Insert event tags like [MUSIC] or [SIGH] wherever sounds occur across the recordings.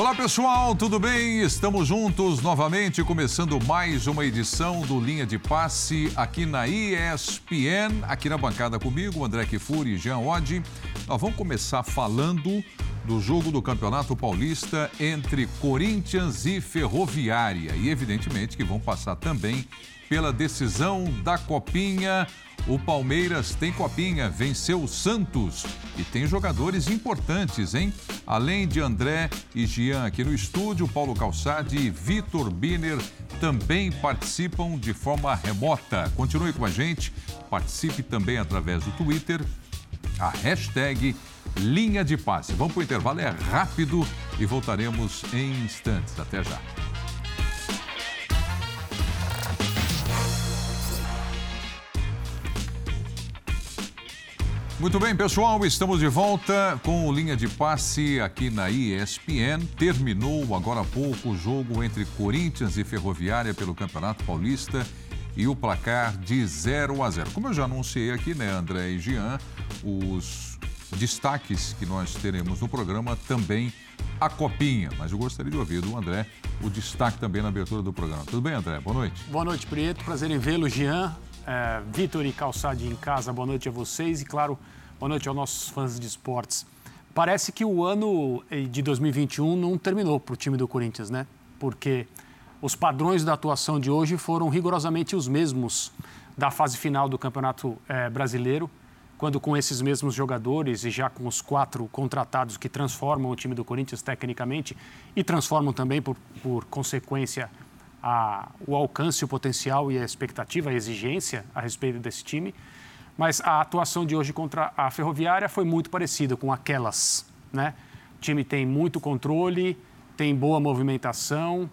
Olá pessoal, tudo bem? Estamos juntos novamente, começando mais uma edição do Linha de Passe aqui na ESPN, aqui na bancada comigo, André Kifuri e Jean Oddi. Nós vamos começar falando do jogo do Campeonato Paulista entre Corinthians e Ferroviária. E evidentemente que vão passar também pela decisão da Copinha o Palmeiras tem copinha, venceu o Santos e tem jogadores importantes, hein? Além de André e Gian aqui no estúdio, Paulo Calçade e Vitor Biner também participam de forma remota. Continue com a gente, participe também através do Twitter, a hashtag Linha de Passe. Vamos para o intervalo, é rápido e voltaremos em instantes. Até já. Muito bem, pessoal, estamos de volta com o linha de passe aqui na ESPN. Terminou agora há pouco o jogo entre Corinthians e Ferroviária pelo Campeonato Paulista e o placar de 0 a 0. Como eu já anunciei aqui, né, André e Jean, os destaques que nós teremos no programa também a copinha. Mas eu gostaria de ouvir do André o destaque também na abertura do programa. Tudo bem, André? Boa noite. Boa noite, Prieto. Prazer em vê-lo, Jean é, Vitor e Calçade em casa, boa noite a vocês e, claro, boa noite aos nossos fãs de esportes. Parece que o ano eh, de 2021 não terminou para o time do Corinthians, né? Porque os padrões da atuação de hoje foram rigorosamente os mesmos da fase final do Campeonato é, Brasileiro, quando com esses mesmos jogadores e já com os quatro contratados que transformam o time do Corinthians tecnicamente e transformam também, por, por consequência, a, o alcance, o potencial e a expectativa, a exigência a respeito desse time. Mas a atuação de hoje contra a Ferroviária foi muito parecida com aquelas. Né? O time tem muito controle, tem boa movimentação,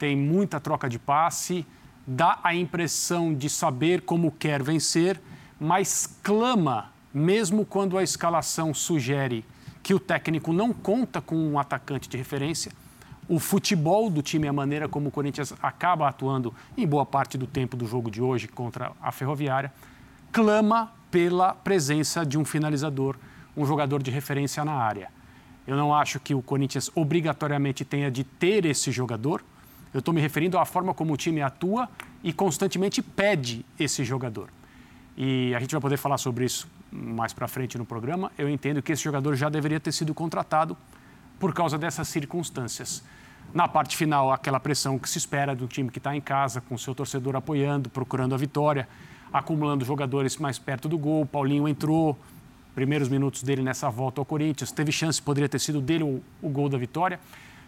tem muita troca de passe, dá a impressão de saber como quer vencer, mas clama, mesmo quando a escalação sugere que o técnico não conta com um atacante de referência o futebol do time, a maneira como o Corinthians acaba atuando em boa parte do tempo do jogo de hoje contra a Ferroviária, clama pela presença de um finalizador, um jogador de referência na área. Eu não acho que o Corinthians obrigatoriamente tenha de ter esse jogador. Eu estou me referindo à forma como o time atua e constantemente pede esse jogador. E a gente vai poder falar sobre isso mais para frente no programa. Eu entendo que esse jogador já deveria ter sido contratado por causa dessas circunstâncias. Na parte final, aquela pressão que se espera do time que está em casa, com seu torcedor apoiando, procurando a vitória, acumulando jogadores mais perto do gol. Paulinho entrou, primeiros minutos dele nessa volta ao Corinthians, teve chance, poderia ter sido dele o, o gol da vitória.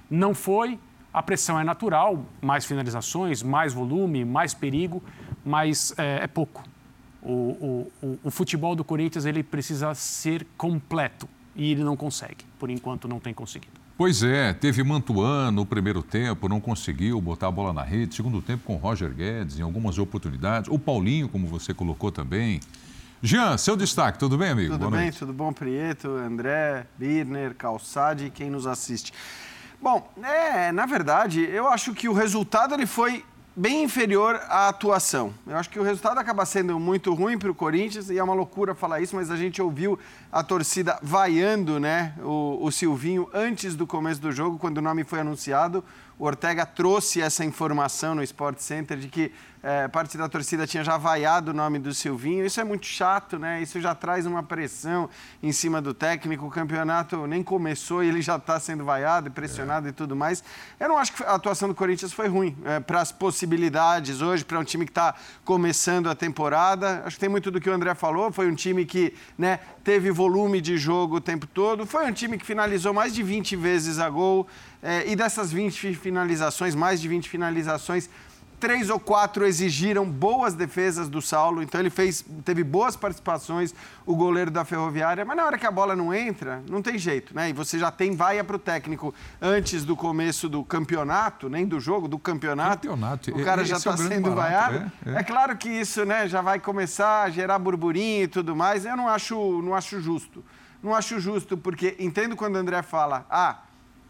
Não foi, a pressão é natural, mais finalizações, mais volume, mais perigo, mas é, é pouco. O, o, o, o futebol do Corinthians ele precisa ser completo e ele não consegue, por enquanto não tem conseguido. Pois é, teve Mantuan no primeiro tempo, não conseguiu botar a bola na rede. Segundo tempo com Roger Guedes em algumas oportunidades. O Paulinho, como você colocou também. Jean, seu destaque, tudo bem, amigo? Tudo Boa bem, noite. tudo bom, Prieto, André, Birner, Calçade e quem nos assiste. Bom, é, na verdade, eu acho que o resultado ele foi bem inferior à atuação. Eu acho que o resultado acaba sendo muito ruim para o Corinthians e é uma loucura falar isso, mas a gente ouviu a torcida vaiando né, o, o Silvinho antes do começo do jogo, quando o nome foi anunciado. O Ortega trouxe essa informação no Sport Center de que é, parte da torcida tinha já vaiado o nome do Silvinho. Isso é muito chato, né? Isso já traz uma pressão em cima do técnico. O campeonato nem começou e ele já está sendo vaiado, pressionado é. e tudo mais. Eu não acho que a atuação do Corinthians foi ruim é, para as possibilidades hoje, para um time que está começando a temporada. Acho que tem muito do que o André falou. Foi um time que né, teve volume de jogo o tempo todo. Foi um time que finalizou mais de 20 vezes a gol. É, e dessas 20 finalizações, mais de 20 finalizações, três ou quatro exigiram boas defesas do Saulo, então ele fez, teve boas participações, o goleiro da Ferroviária, mas na hora que a bola não entra, não tem jeito, né? E você já tem vaia para o técnico antes do começo do campeonato, nem do jogo, do campeonato. campeonato. O cara já está é sendo vaiado. É, é. é, claro que isso né, já vai começar a gerar burburinho e tudo mais. Eu não acho, não acho justo. Não acho justo, porque entendo quando o André fala, ah,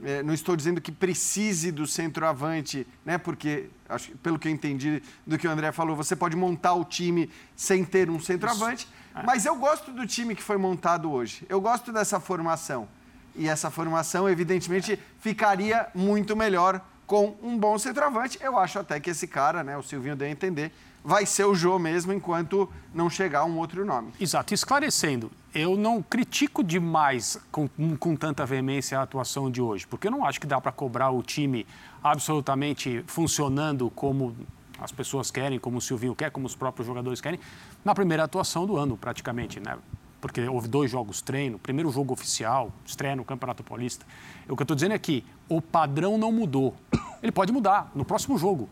é, não estou dizendo que precise do centroavante, né? Porque, acho, pelo que eu entendi do que o André falou, você pode montar o time sem ter um centroavante. É. Mas eu gosto do time que foi montado hoje. Eu gosto dessa formação. E essa formação, evidentemente, ficaria muito melhor com um bom centroavante. Eu acho até que esse cara, né, o Silvinho deu a entender, vai ser o Jô mesmo enquanto não chegar um outro nome. Exato. Esclarecendo, eu não critico demais com, com tanta veemência a atuação de hoje, porque eu não acho que dá para cobrar o time absolutamente funcionando como as pessoas querem, como o Silvinho quer, como os próprios jogadores querem, na primeira atuação do ano, praticamente, né? Porque houve dois jogos treino, primeiro jogo oficial, estreia no Campeonato Paulista. O que eu estou dizendo é que o padrão não mudou. Ele pode mudar no próximo jogo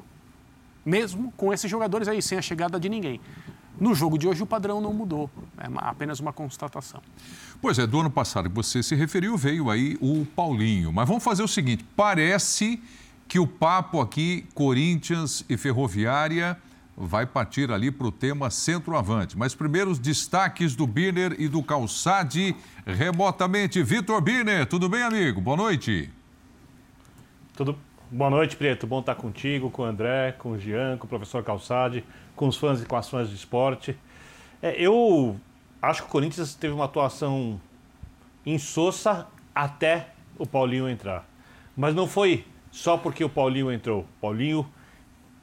mesmo com esses jogadores aí, sem a chegada de ninguém. No jogo de hoje, o padrão não mudou, é apenas uma constatação. Pois é, do ano passado que você se referiu, veio aí o Paulinho. Mas vamos fazer o seguinte: parece que o papo aqui, Corinthians e Ferroviária, vai partir ali para o tema centroavante. Mas primeiro os destaques do Birner e do Calçade remotamente. Vitor Birner, tudo bem, amigo? Boa noite. Tudo, Boa noite, Preto. Bom estar contigo, com o André, com o Jean, com o professor Calçade, com os fãs e com as fãs de esporte. É, eu acho que o Corinthians teve uma atuação insossa até o Paulinho entrar. Mas não foi só porque o Paulinho entrou. Paulinho,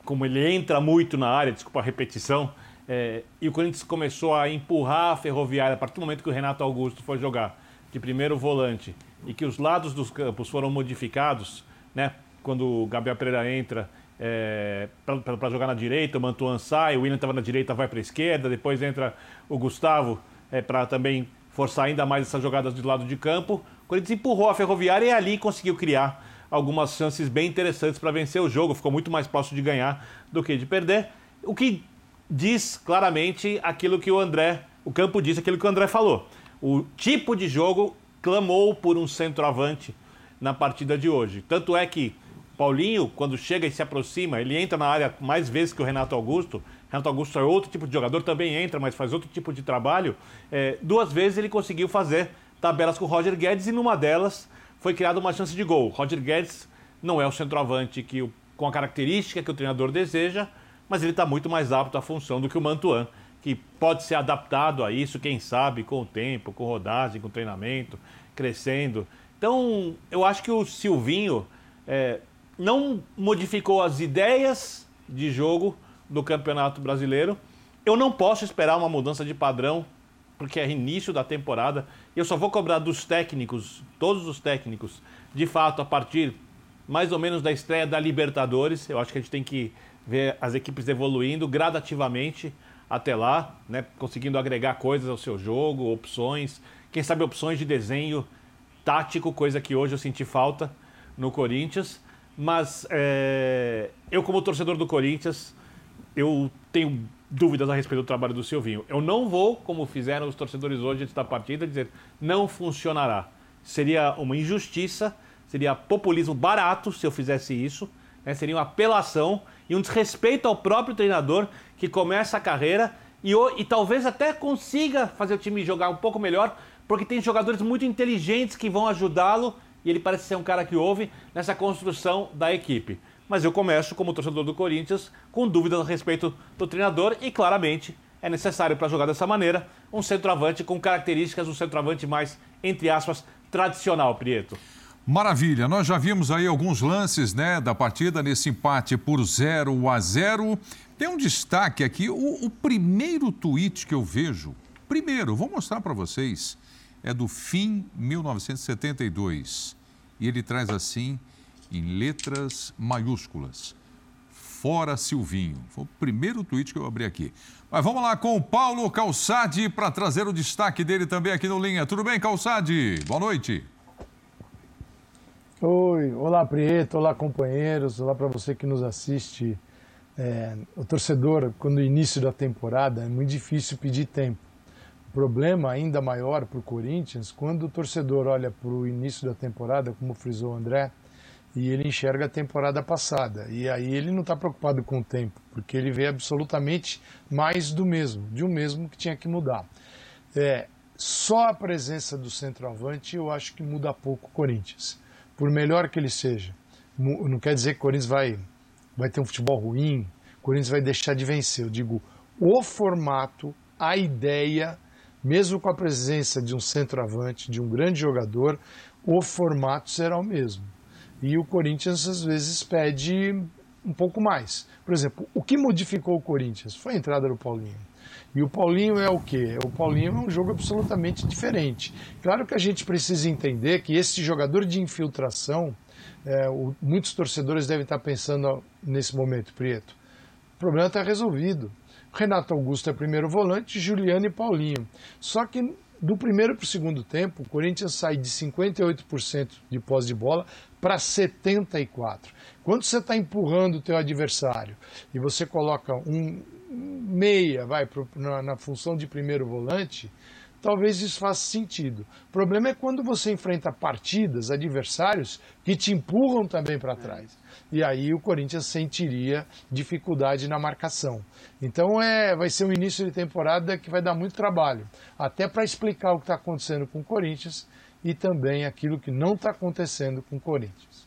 como ele entra muito na área, desculpa a repetição, é, e o Corinthians começou a empurrar a ferroviária a partir do momento que o Renato Augusto foi jogar de primeiro volante e que os lados dos campos foram modificados, né? Quando o Gabriel Pereira entra é, para jogar na direita, o Mantuan sai, o William estava na direita, vai para a esquerda, depois entra o Gustavo é, para também forçar ainda mais essas jogadas do lado de campo. O Corinthians empurrou a Ferroviária e ali conseguiu criar algumas chances bem interessantes para vencer o jogo, ficou muito mais próximo de ganhar do que de perder. O que diz claramente aquilo que o André, o campo disse aquilo que o André falou. O tipo de jogo clamou por um centroavante na partida de hoje. Tanto é que Paulinho, quando chega e se aproxima, ele entra na área mais vezes que o Renato Augusto. Renato Augusto é outro tipo de jogador, também entra, mas faz outro tipo de trabalho. É, duas vezes ele conseguiu fazer tabelas com o Roger Guedes e numa delas foi criada uma chance de gol. Roger Guedes não é o centroavante que, com a característica que o treinador deseja, mas ele está muito mais apto à função do que o Mantuan, que pode ser adaptado a isso, quem sabe, com o tempo, com rodagem, com treinamento, crescendo. Então, eu acho que o Silvinho. É, não modificou as ideias de jogo do Campeonato Brasileiro. Eu não posso esperar uma mudança de padrão, porque é início da temporada. Eu só vou cobrar dos técnicos, todos os técnicos, de fato, a partir mais ou menos da estreia da Libertadores. Eu acho que a gente tem que ver as equipes evoluindo gradativamente até lá, né? conseguindo agregar coisas ao seu jogo, opções, quem sabe opções de desenho tático, coisa que hoje eu senti falta no Corinthians. Mas é, eu, como torcedor do Corinthians, eu tenho dúvidas a respeito do trabalho do Silvinho. Eu não vou, como fizeram os torcedores hoje antes da partida, dizer não funcionará. Seria uma injustiça, seria populismo barato se eu fizesse isso, né? seria uma apelação e um desrespeito ao próprio treinador que começa a carreira e, e talvez até consiga fazer o time jogar um pouco melhor, porque tem jogadores muito inteligentes que vão ajudá-lo e ele parece ser um cara que ouve nessa construção da equipe. Mas eu começo, como torcedor do Corinthians, com dúvidas a respeito do treinador e claramente é necessário para jogar dessa maneira um centroavante com características do centroavante mais, entre aspas, tradicional, Prieto. Maravilha, nós já vimos aí alguns lances né, da partida nesse empate por 0 a 0. Tem um destaque aqui, o, o primeiro tweet que eu vejo, primeiro, vou mostrar para vocês é do fim 1972. E ele traz assim, em letras maiúsculas: Fora Silvinho. Foi o primeiro tweet que eu abri aqui. Mas vamos lá com o Paulo Calçade para trazer o destaque dele também aqui no Linha. Tudo bem, Calçade? Boa noite. Oi, olá Prieto, olá companheiros, olá para você que nos assiste. É, o torcedor, quando início da temporada, é muito difícil pedir tempo problema ainda maior para o Corinthians quando o torcedor olha para o início da temporada, como frisou o André, e ele enxerga a temporada passada. E aí ele não está preocupado com o tempo, porque ele vê absolutamente mais do mesmo, de um mesmo que tinha que mudar. É, só a presença do centroavante eu acho que muda pouco o Corinthians. por melhor que ele seja, não quer dizer que o Corinthians vai, vai ter um futebol ruim, o Corinthians vai deixar de vencer. Eu digo, o formato, a ideia, mesmo com a presença de um centroavante, de um grande jogador, o formato será o mesmo. E o Corinthians às vezes pede um pouco mais. Por exemplo, o que modificou o Corinthians foi a entrada do Paulinho. E o Paulinho é o quê? O Paulinho é um jogo absolutamente diferente. Claro que a gente precisa entender que esse jogador de infiltração, é, o, muitos torcedores devem estar pensando nesse momento, Prieto. O problema está resolvido. Renato Augusto é primeiro volante, Juliano e Paulinho. Só que do primeiro para o segundo tempo, o Corinthians sai de 58% de posse de bola para 74%. Quando você está empurrando o teu adversário e você coloca um meia vai pro, na, na função de primeiro volante, talvez isso faça sentido. O problema é quando você enfrenta partidas, adversários, que te empurram também para trás. E aí o Corinthians sentiria dificuldade na marcação. Então é, vai ser um início de temporada que vai dar muito trabalho, até para explicar o que está acontecendo com o Corinthians e também aquilo que não está acontecendo com o Corinthians.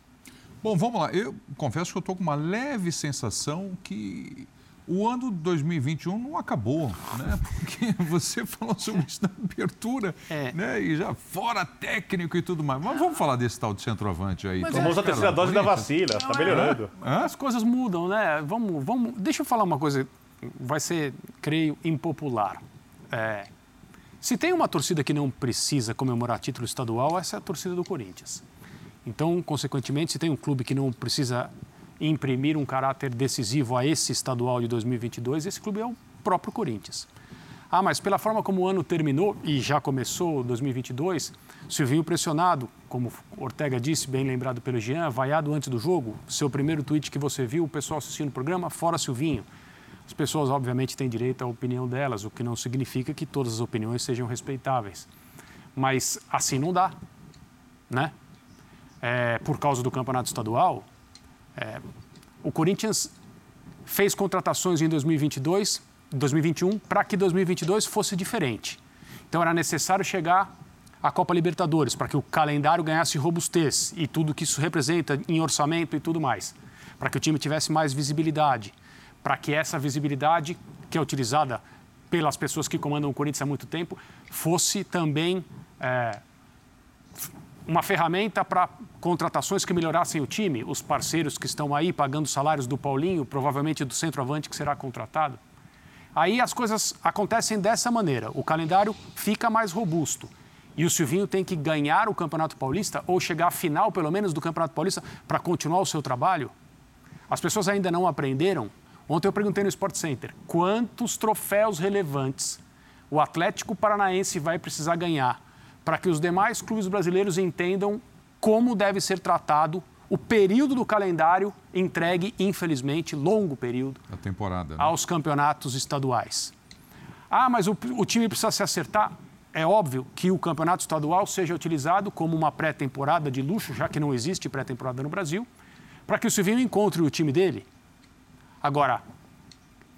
Bom, vamos lá. Eu confesso que eu estou com uma leve sensação que o ano de 2021 não acabou, né? Porque [LAUGHS] você falou sobre isso na abertura, é. né? E já fora técnico e tudo mais. Mas vamos falar desse tal de centroavante aí. Mas é, a terceira dose da vacina, está melhorando. É. As coisas mudam, né? Vamos, vamos. Deixa eu falar uma coisa, vai ser, creio, impopular. É, se tem uma torcida que não precisa comemorar título estadual, essa é a torcida do Corinthians. Então, consequentemente, se tem um clube que não precisa imprimir um caráter decisivo a esse estadual de 2022, esse clube é o próprio Corinthians. Ah, mas pela forma como o ano terminou e já começou 2022, Silvinho pressionado, como Ortega disse, bem lembrado pelo Jean, vaiado antes do jogo. Seu primeiro tweet que você viu, o pessoal assistindo o programa, fora Silvinho. As pessoas, obviamente, têm direito à opinião delas, o que não significa que todas as opiniões sejam respeitáveis. Mas assim não dá, né? É, por causa do campeonato estadual, é, o Corinthians fez contratações em 2022, 2021 para que 2022 fosse diferente. Então era necessário chegar à Copa Libertadores para que o calendário ganhasse robustez e tudo que isso representa em orçamento e tudo mais, para que o time tivesse mais visibilidade, para que essa visibilidade que é utilizada pelas pessoas que comandam o Corinthians há muito tempo fosse também é, uma ferramenta para contratações que melhorassem o time, os parceiros que estão aí pagando salários do Paulinho, provavelmente do centroavante que será contratado. Aí as coisas acontecem dessa maneira, o calendário fica mais robusto. E o Silvinho tem que ganhar o Campeonato Paulista ou chegar à final, pelo menos, do Campeonato Paulista para continuar o seu trabalho? As pessoas ainda não aprenderam. Ontem eu perguntei no Sport Center quantos troféus relevantes o Atlético Paranaense vai precisar ganhar para que os demais clubes brasileiros entendam como deve ser tratado o período do calendário entregue, infelizmente, longo período, a temporada, né? aos campeonatos estaduais. Ah, mas o, o time precisa se acertar. É óbvio que o campeonato estadual seja utilizado como uma pré-temporada de luxo, já que não existe pré-temporada no Brasil, para que o Silvinho encontre o time dele. Agora,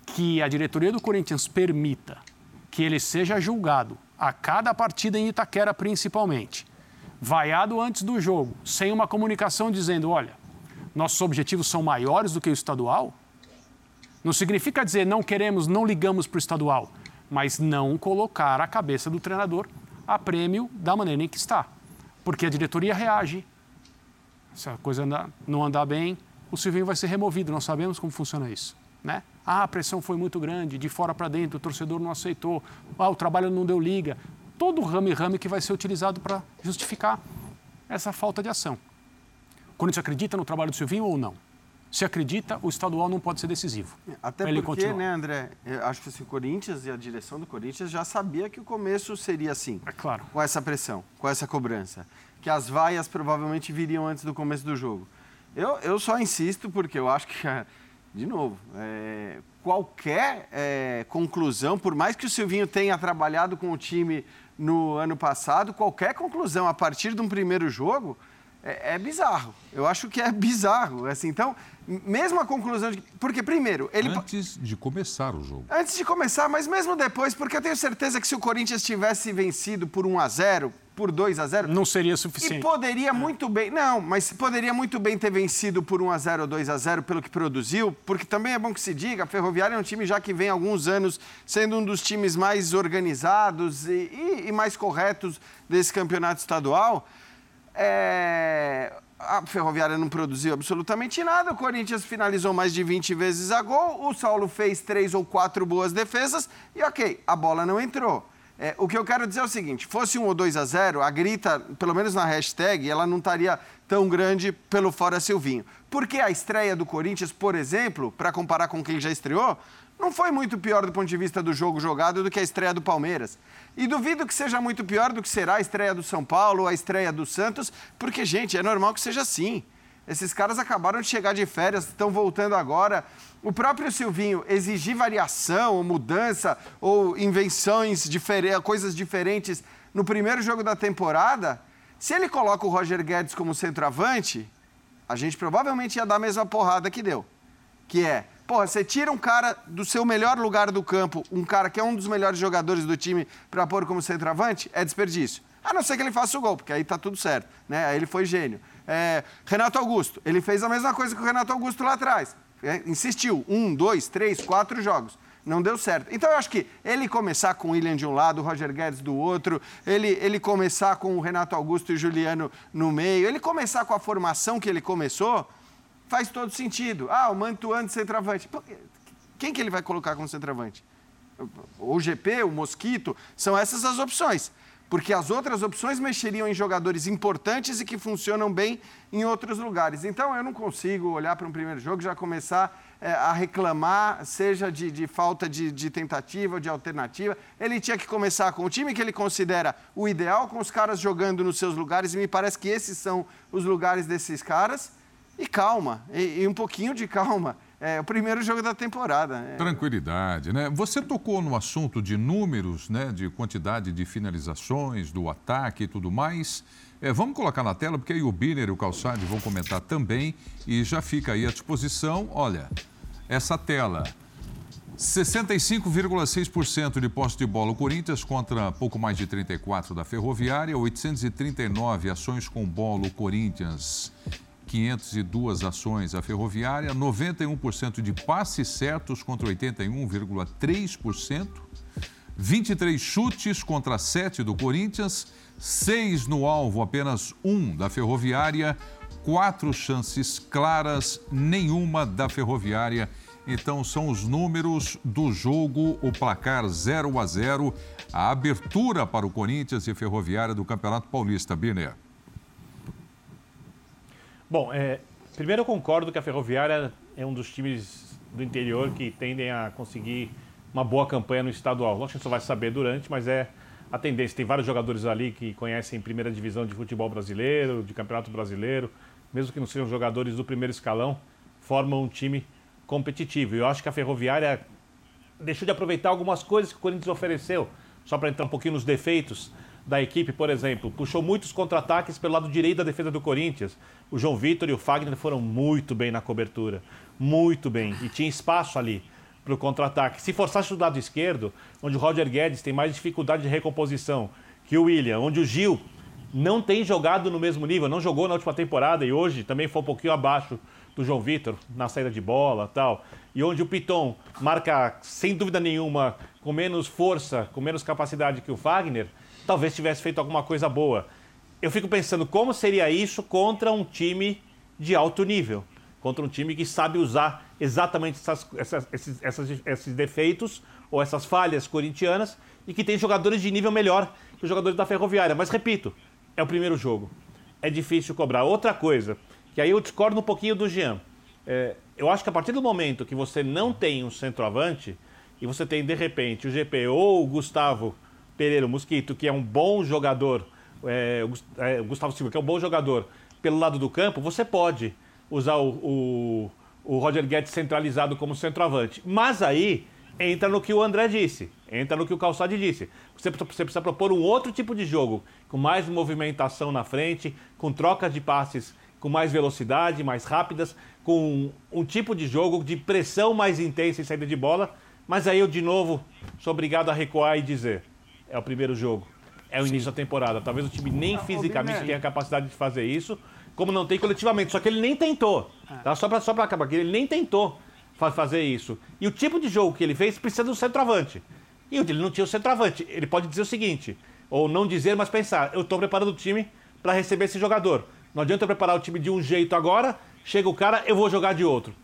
que a diretoria do Corinthians permita que ele seja julgado a cada partida em Itaquera, principalmente, vaiado antes do jogo, sem uma comunicação dizendo: olha, nossos objetivos são maiores do que o estadual, não significa dizer não queremos, não ligamos para o estadual, mas não colocar a cabeça do treinador a prêmio da maneira em que está. Porque a diretoria reage. Se a coisa não andar bem, o Silvinho vai ser removido. Nós sabemos como funciona isso. Né? Ah, a pressão foi muito grande, de fora para dentro, o torcedor não aceitou, ah, o trabalho não deu liga. Todo o rame-rame que vai ser utilizado para justificar essa falta de ação. O Corinthians acredita no trabalho do Silvinho ou não? Se acredita, o estadual não pode ser decisivo. Até porque, continuar. né, André? Acho que assim, o Corinthians e a direção do Corinthians já sabia que o começo seria assim. É claro. Com essa pressão, com essa cobrança. Que as vaias provavelmente viriam antes do começo do jogo. Eu, eu só insisto porque eu acho que [LAUGHS] de novo, é, qualquer é, conclusão, por mais que o Silvinho tenha trabalhado com o time no ano passado, qualquer conclusão a partir de um primeiro jogo é, é bizarro. Eu acho que é bizarro. Assim, então, mesmo a conclusão de. Porque, primeiro, ele. Antes de começar o jogo. Antes de começar, mas mesmo depois, porque eu tenho certeza que se o Corinthians tivesse vencido por 1 a 0 por 2 a 0 Não seria suficiente. E poderia muito bem. Não, mas poderia muito bem ter vencido por 1 a 0 ou 2 a 0 pelo que produziu, porque também é bom que se diga, a Ferroviária é um time já que vem há alguns anos sendo um dos times mais organizados e, e, e mais corretos desse campeonato estadual. É a Ferroviária não produziu absolutamente nada, o Corinthians finalizou mais de 20 vezes a gol, o Saulo fez três ou quatro boas defesas e ok, a bola não entrou. É, o que eu quero dizer é o seguinte: fosse um ou 2 a 0, a grita, pelo menos na hashtag, ela não estaria tão grande pelo fora Silvinho. Porque a estreia do Corinthians, por exemplo, para comparar com quem já estreou, não foi muito pior do ponto de vista do jogo jogado do que a estreia do Palmeiras. E duvido que seja muito pior do que será a estreia do São Paulo, a estreia do Santos, porque, gente, é normal que seja assim. Esses caras acabaram de chegar de férias, estão voltando agora. O próprio Silvinho exigir variação, ou mudança, ou invenções, coisas diferentes no primeiro jogo da temporada, se ele coloca o Roger Guedes como centroavante, a gente provavelmente ia dar a mesma porrada que deu. Que é, Porra, você tira um cara do seu melhor lugar do campo, um cara que é um dos melhores jogadores do time, para pôr como centroavante, é desperdício. A não ser que ele faça o gol, porque aí tá tudo certo. Né? Aí ele foi gênio. É, Renato Augusto, ele fez a mesma coisa que o Renato Augusto lá atrás. É, insistiu. Um, dois, três, quatro jogos. Não deu certo. Então eu acho que ele começar com o William de um lado, o Roger Guedes do outro, ele, ele começar com o Renato Augusto e o Juliano no meio, ele começar com a formação que ele começou faz todo sentido. Ah, o Mantuan de centroavante. Quem que ele vai colocar como centroavante? O GP, o Mosquito, são essas as opções. Porque as outras opções mexeriam em jogadores importantes e que funcionam bem em outros lugares. Então eu não consigo olhar para um primeiro jogo e já começar é, a reclamar, seja de, de falta de, de, tentativa ou de alternativa. Ele tinha que começar com o time que ele considera o ideal, com os caras jogando nos seus lugares, e me parece que esses são os lugares desses caras e calma, e, e um pouquinho de calma. É o primeiro jogo da temporada. É... Tranquilidade, né? Você tocou no assunto de números, né? De quantidade de finalizações, do ataque e tudo mais. É, vamos colocar na tela, porque aí o Biner e o Calçade vão comentar também. E já fica aí à disposição. Olha, essa tela. 65,6% de posse de bola o Corinthians contra pouco mais de 34 da Ferroviária, 839 ações com bola o Corinthians 502 ações a Ferroviária, 91% de passes certos contra 81,3%, 23 chutes contra 7 do Corinthians, 6 no alvo, apenas 1 da Ferroviária, 4 chances claras, nenhuma da Ferroviária. Então são os números do jogo, o placar 0 a 0, a abertura para o Corinthians e Ferroviária do Campeonato Paulista, Birner. Bom, é, primeiro eu concordo que a Ferroviária é um dos times do interior que tendem a conseguir uma boa campanha no estadual. Lógico que a gente só vai saber durante, mas é a tendência. Tem vários jogadores ali que conhecem primeira divisão de futebol brasileiro, de campeonato brasileiro, mesmo que não sejam jogadores do primeiro escalão, formam um time competitivo. Eu acho que a Ferroviária deixou de aproveitar algumas coisas que o Corinthians ofereceu, só para entrar um pouquinho nos defeitos da equipe, por exemplo, puxou muitos contra-ataques pelo lado direito da defesa do Corinthians. O João Vitor e o Fagner foram muito bem na cobertura, muito bem, e tinha espaço ali para o contra-ataque. Se forçasse do lado esquerdo, onde o Roger Guedes tem mais dificuldade de recomposição que o William, onde o Gil não tem jogado no mesmo nível, não jogou na última temporada e hoje também foi um pouquinho abaixo do João Vitor na saída de bola tal. E onde o Piton marca, sem dúvida nenhuma, com menos força, com menos capacidade que o Fagner, talvez tivesse feito alguma coisa boa. Eu fico pensando como seria isso contra um time de alto nível, contra um time que sabe usar exatamente essas, essas, esses, essas, esses defeitos ou essas falhas corintianas e que tem jogadores de nível melhor que os jogadores da Ferroviária. Mas repito, é o primeiro jogo. É difícil cobrar. Outra coisa, que aí eu discordo um pouquinho do Jean. É, eu acho que a partir do momento que você não tem um centroavante e você tem de repente o GP ou o Gustavo Pereira, o Mosquito, que é um bom jogador, é, o Gustavo Silva, que é um bom jogador pelo lado do campo, você pode usar o, o, o Roger Guedes centralizado como centroavante. Mas aí entra no que o André disse, entra no que o Calçade disse. Você, você, precisa propor um outro tipo de jogo, com mais movimentação na frente, com trocas de passes com mais velocidade, mais rápidas, com um tipo de jogo de pressão mais intensa em saída de bola. Mas aí eu, de novo, sou obrigado a recuar e dizer: é o primeiro jogo. é o início da temporada. Talvez o time nem fisicamente tenha capacidade de fazer isso, como não tem coletivamente. Só que ele nem tentou. É. Tá? Só para só acabar aqui, ele nem tentou fazer isso. E o tipo de jogo que ele fez precisa do centroavante. E ele não tinha o centroavante. Ele pode dizer o seguinte, ou não dizer, mas pensar: eu estou preparando o time para receber esse jogador. Não adianta eu preparar o time de um jeito agora, chega o cara, eu vou jogar de outro.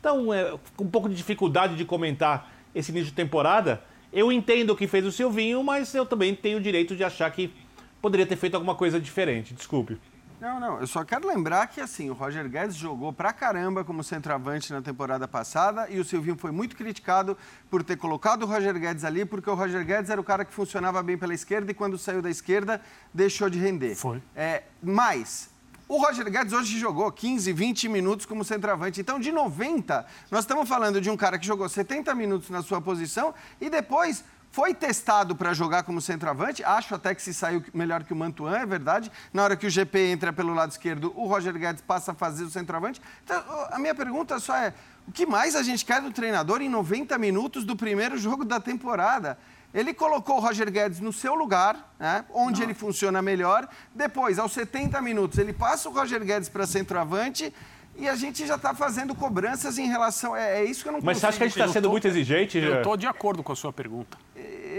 Então, é, com um pouco de dificuldade de comentar esse início de temporada, eu entendo o que fez o Silvinho, mas eu também tenho o direito de achar que poderia ter feito alguma coisa diferente. Desculpe. Não, não, eu só quero lembrar que assim, o Roger Guedes jogou pra caramba como centroavante na temporada passada e o Silvinho foi muito criticado por ter colocado o Roger Guedes ali, porque o Roger Guedes era o cara que funcionava bem pela esquerda e quando saiu da esquerda deixou de render. Foi. É, mas o Roger Guedes hoje jogou 15, 20 minutos como centroavante. Então, de 90, nós estamos falando de um cara que jogou 70 minutos na sua posição e depois foi testado para jogar como centroavante. Acho até que se saiu melhor que o Mantuan, é verdade. Na hora que o GP entra pelo lado esquerdo, o Roger Guedes passa a fazer o centroavante. Então, a minha pergunta só é: o que mais a gente quer do treinador em 90 minutos do primeiro jogo da temporada? Ele colocou o Roger Guedes no seu lugar, né, onde Não. ele funciona melhor. Depois, aos 70 minutos, ele passa o Roger Guedes para centroavante e a gente já está fazendo cobranças em relação. É, é, isso que eu não Mas você acha que a gente está sendo tô, muito exigente? Eu estou de acordo com a sua pergunta.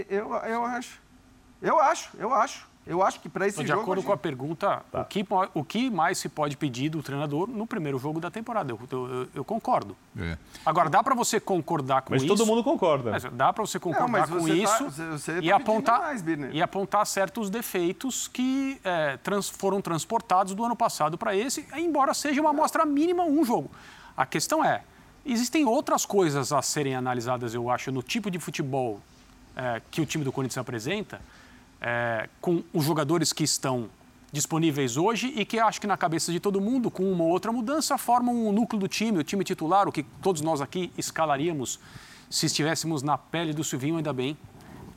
Eu, eu acho. Eu acho, eu acho. Eu acho que para esse de jogo. De acordo gente... com a pergunta, tá. o, que, o que mais se pode pedir do treinador no primeiro jogo da temporada? Eu, eu, eu concordo. É. Agora, dá para você concordar com mas isso. Mas todo mundo concorda. dá para você concordar Não, com você isso tá, você tá e, apontar, mais, e apontar certos defeitos que é, trans, foram transportados do ano passado para esse, embora seja uma amostra mínima um jogo. A questão é, existem outras coisas a serem analisadas, eu acho, no tipo de futebol é, que o time do Corinthians apresenta é, com os jogadores que estão disponíveis hoje e que acho que na cabeça de todo mundo, com uma ou outra mudança, formam um núcleo do time, o time titular, o que todos nós aqui escalaríamos se estivéssemos na pele do Silvinho, ainda bem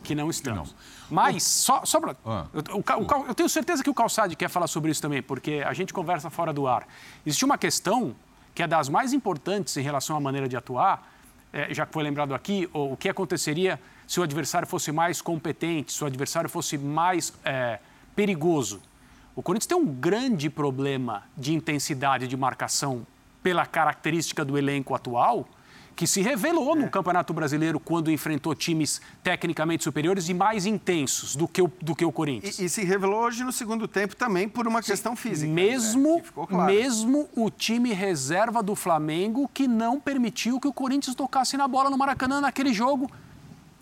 que não estamos. Não. Mas, só, só para. Ah. Eu, eu, eu, tenho certeza que o Calçade quer falar sobre isso também, porque a gente conversa fora do ar. Existe uma questão que é das mais importantes em relação à maneira de atuar, é, já que foi lembrado aqui, o, o que aconteceria se o adversário fosse mais competente, se o adversário fosse mais é, perigoso. O Corinthians tem um grande problema de intensidade de marcação pela característica do elenco atual, que se revelou no é. Campeonato Brasileiro quando enfrentou times tecnicamente superiores e mais intensos do que o, do que o Corinthians. E, e se revelou hoje no segundo tempo também por uma questão física. Né? Mesmo, né? claro. mesmo o time reserva do Flamengo que não permitiu que o Corinthians tocasse na bola no Maracanã naquele jogo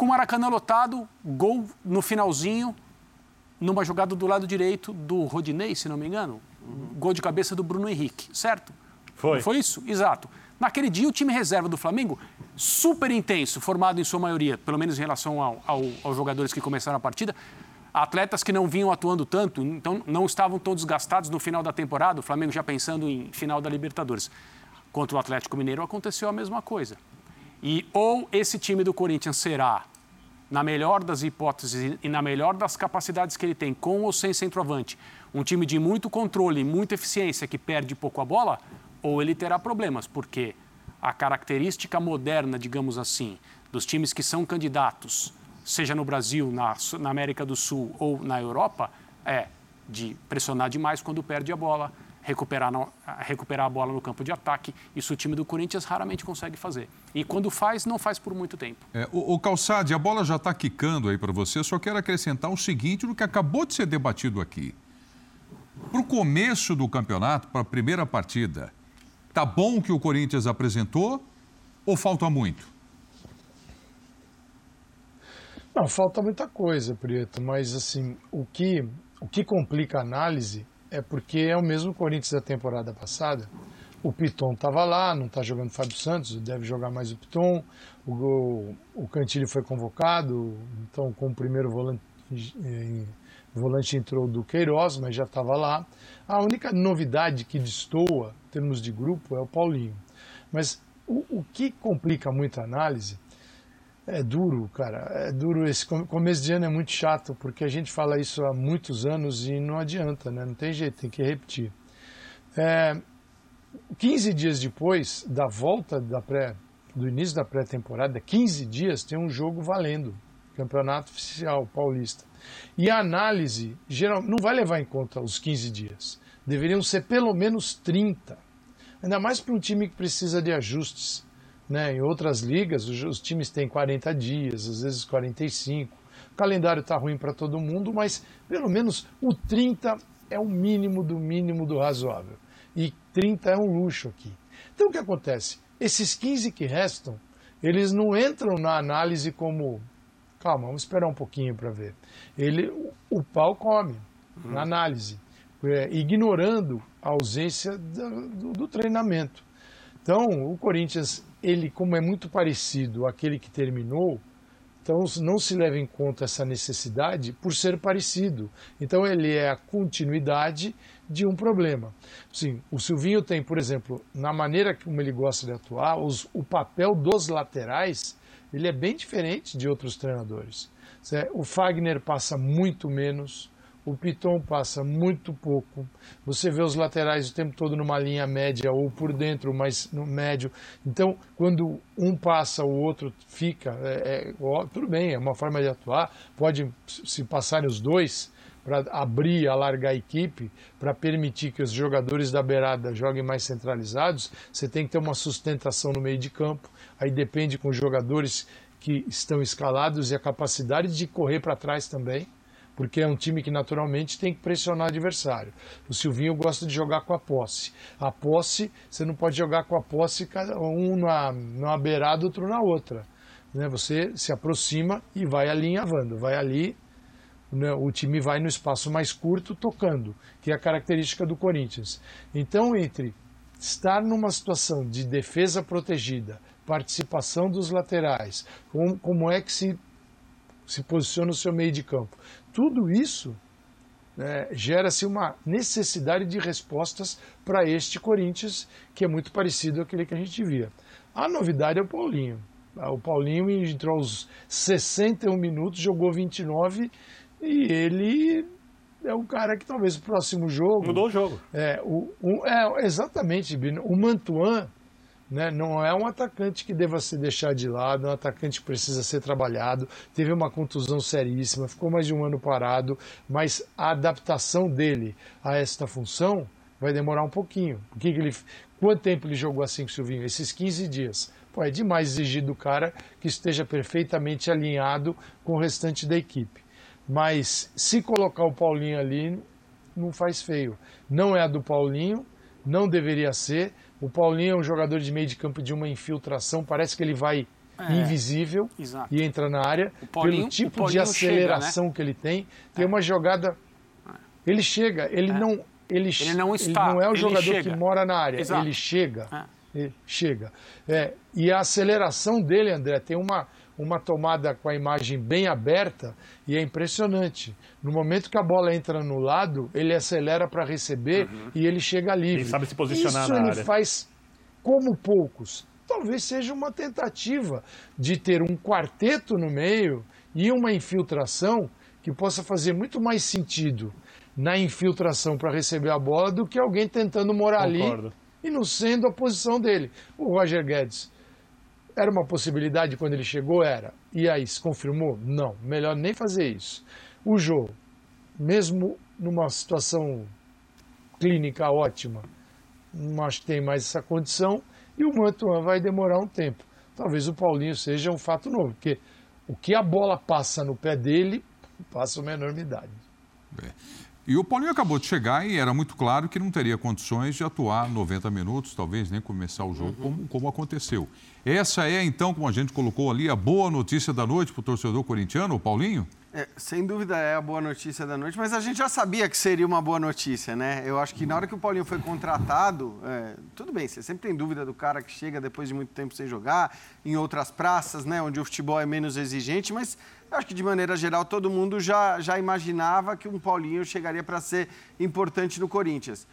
com o Maracanã lotado, gol no finalzinho, numa jogada do lado direito do Rodinei, se não me engano. Uhum. Gol de cabeça do Bruno Henrique, certo? Foi. Não foi isso? Exato. Naquele dia, o time reserva do Flamengo, super intenso, formado em sua maioria, pelo menos em relação ao, ao, aos jogadores que começaram a partida, atletas que não vinham atuando tanto, então não estavam todos gastados no final da temporada, o Flamengo já pensando em final da Libertadores. Contra o Atlético Mineiro aconteceu a mesma coisa. E ou esse time do Corinthians será na melhor das hipóteses e na melhor das capacidades que ele tem, com ou sem centroavante, um time de muito controle, muita eficiência, que perde pouco a bola, ou ele terá problemas, porque a característica moderna, digamos assim, dos times que são candidatos, seja no Brasil, na, na América do Sul ou na Europa, é de pressionar demais quando perde a bola, recuperar, no, recuperar a bola no campo de ataque. Isso o time do Corinthians raramente consegue fazer. E quando faz, não faz por muito tempo. É, o, o Calçade, a bola já está quicando aí para você. Só quero acrescentar o seguinte, no que acabou de ser debatido aqui. Para o começo do campeonato, para a primeira partida, tá bom o que o Corinthians apresentou ou falta muito? Não, falta muita coisa, Preto, mas assim, o que, o que complica a análise é porque é o mesmo Corinthians da temporada passada. O Piton estava lá, não está jogando o Fábio Santos, deve jogar mais o Piton. O, o, Cantilho foi convocado, então com o primeiro volante, eh, volante entrou do Queiroz, mas já estava lá. A única novidade que destoa, em termos de grupo, é o Paulinho. Mas o, o que complica muito a análise é duro, cara. É duro. Esse começo de ano é muito chato, porque a gente fala isso há muitos anos e não adianta, né? Não tem jeito, tem que repetir. É, 15 dias depois da volta da pré, do início da pré-temporada, 15 dias tem um jogo valendo. campeonato oficial paulista. E a análise geral não vai levar em conta os 15 dias. Deveriam ser pelo menos 30. Ainda mais para um time que precisa de ajustes. Né? Em outras ligas, os, os times têm 40 dias, às vezes 45. O calendário está ruim para todo mundo, mas pelo menos o 30 é o mínimo do mínimo do razoável. E 30 é um luxo aqui. Então o que acontece? Esses 15 que restam, eles não entram na análise como calma, vamos esperar um pouquinho para ver. Ele, o, pau come uhum. na análise, é, ignorando a ausência do, do, treinamento. Então, o Corinthians, ele como é muito parecido àquele que terminou, então não se leva em conta essa necessidade por ser parecido. Então ele é a continuidade de um problema. Sim, o Silvinho tem, por exemplo, na maneira como ele gosta de atuar, os, o papel dos laterais ele é bem diferente de outros treinadores. O Fagner passa muito menos, o Piton passa muito pouco. Você vê os laterais o tempo todo numa linha média ou por dentro, mas no médio. Então, quando um passa, o outro fica. É, é, ó, tudo bem, é uma forma de atuar. Pode se passarem os dois para abrir, alargar a equipe, para permitir que os jogadores da beirada joguem mais centralizados. Você tem que ter uma sustentação no meio de campo aí depende com os jogadores que estão escalados e a capacidade de correr para trás também, porque é um time que naturalmente tem que pressionar o adversário. O Silvinho gosta de jogar com a posse. A posse, você não pode jogar com a posse um na, numa beirada, outro na outra. Né? Você se aproxima e vai alinhavando, vai ali, né? o time vai no espaço mais curto tocando, que é a característica do Corinthians. Então, entre estar numa situação de defesa protegida participação dos laterais, como, como é que se, se posiciona o seu meio de campo. Tudo isso né, gera-se uma necessidade de respostas para este Corinthians, que é muito parecido àquele que a gente via. A novidade é o Paulinho. O Paulinho entrou aos 61 minutos, jogou 29 e ele é um cara que talvez o próximo jogo. Mudou o jogo. É, o, o, é exatamente, Bino. O Mantuan né? Não é um atacante que deva ser deixado de lado, é um atacante que precisa ser trabalhado. Teve uma contusão seríssima, ficou mais de um ano parado, mas a adaptação dele a esta função vai demorar um pouquinho. Que, que ele, quanto tempo ele jogou assim com o Silvinho? Esses 15 dias. Pô, é demais exigir do cara que esteja perfeitamente alinhado com o restante da equipe. Mas se colocar o Paulinho ali, não faz feio. Não é a do Paulinho, não deveria ser. O Paulinho é um jogador de meio de campo de uma infiltração, parece que ele vai é, invisível exato. e entra na área. Pelo tipo de aceleração chega, né? que ele tem, tem é. uma jogada. Ele chega, ele é. não. Ele, ele, não está. Ele não é o jogador chega. que mora na área, exato. ele chega. É. Ele chega. É, e a aceleração dele, André, tem uma, uma tomada com a imagem bem aberta e é impressionante. No momento que a bola entra no lado, ele acelera para receber uhum. e ele chega livre. Ele sabe se posicionar Isso na ele área. faz como poucos. Talvez seja uma tentativa de ter um quarteto no meio e uma infiltração que possa fazer muito mais sentido na infiltração para receber a bola do que alguém tentando morar Concordo. ali e não sendo a posição dele. O Roger Guedes era uma possibilidade quando ele chegou? Era. E aí, se confirmou? Não. Melhor nem fazer isso. O Jô, mesmo numa situação clínica ótima, não acho que tem mais essa condição. E o Mantuan vai demorar um tempo. Talvez o Paulinho seja um fato novo, porque o que a bola passa no pé dele passa uma enormidade. Bem. E o Paulinho acabou de chegar e era muito claro que não teria condições de atuar 90 minutos, talvez nem começar o jogo, como, como aconteceu. Essa é, então, como a gente colocou ali, a boa notícia da noite para o torcedor corintiano, o Paulinho? É, sem dúvida é a boa notícia da noite, mas a gente já sabia que seria uma boa notícia, né? Eu acho que na hora que o Paulinho foi contratado, é, tudo bem, você sempre tem dúvida do cara que chega depois de muito tempo sem jogar, em outras praças, né, onde o futebol é menos exigente, mas acho que de maneira geral todo mundo já, já imaginava que um Paulinho chegaria para ser importante no Corinthians.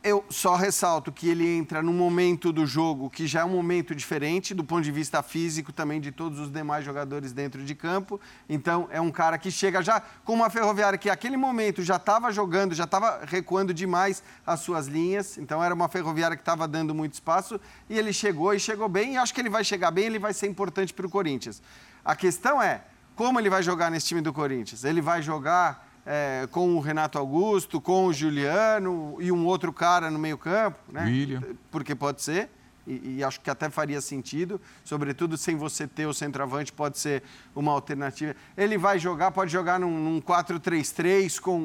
Eu só ressalto que ele entra num momento do jogo que já é um momento diferente do ponto de vista físico também de todos os demais jogadores dentro de campo. Então é um cara que chega já com uma ferroviária que naquele momento já estava jogando, já estava recuando demais as suas linhas. Então era uma ferroviária que estava dando muito espaço e ele chegou e chegou bem. E acho que ele vai chegar bem, ele vai ser importante para o Corinthians. A questão é como ele vai jogar nesse time do Corinthians? Ele vai jogar é, com o Renato Augusto, com o Juliano e um outro cara no meio-campo, né? William. Porque pode ser e, e, acho que até faria sentido, sobretudo sem você ter o centroavante, pode ser uma alternativa. Ele vai jogar, pode jogar num, num 4-3-3 com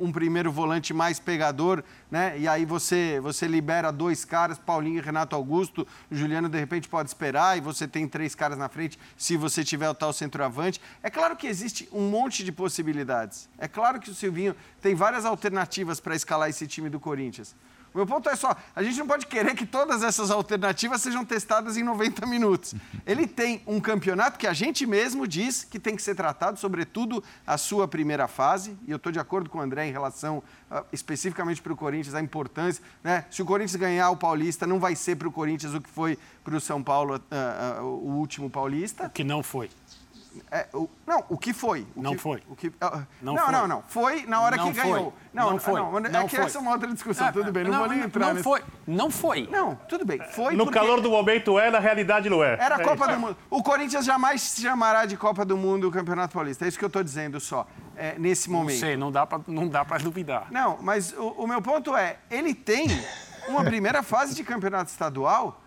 um, primeiro volante mais pegador, né? E aí você, você libera dois caras, Paulinho e Renato Augusto, o Juliano de repente pode esperar e você tem três caras na frente se você tiver o tal centroavante. É claro que existe um monte de possibilidades. É claro que o Silvinho tem várias alternativas para escalar esse time do Corinthians. Meu ponto é só, a gente não pode querer que todas essas alternativas sejam testadas em 90 minutos. [LAUGHS] Ele tem um campeonato que a gente mesmo diz que tem que ser tratado, sobretudo a sua primeira fase, e eu estou de acordo com o André em relação uh, especificamente para o Corinthians, a importância. Né? Se o Corinthians ganhar o Paulista, não vai ser para o Corinthians o que foi para o São Paulo uh, uh, o último Paulista. O que não foi. É, o, não, o que foi? O não que, foi. O que, uh, não, não, foi. não, não. Foi na hora não que ganhou. Não, não foi. Não, não é que foi. essa é uma outra discussão, ah, tudo bem. Não, vou nem entrar Não nesse... foi. Não foi. Não, tudo bem. Foi No porque... calor do momento é, na realidade não é. Era a é Copa isso. do Mundo. O Corinthians jamais se chamará de Copa do Mundo o Campeonato Paulista. É isso que eu estou dizendo só, é, nesse momento. Não sei, não dá pra, não dá para duvidar. Não, mas o, o meu ponto é, ele tem uma primeira fase de campeonato estadual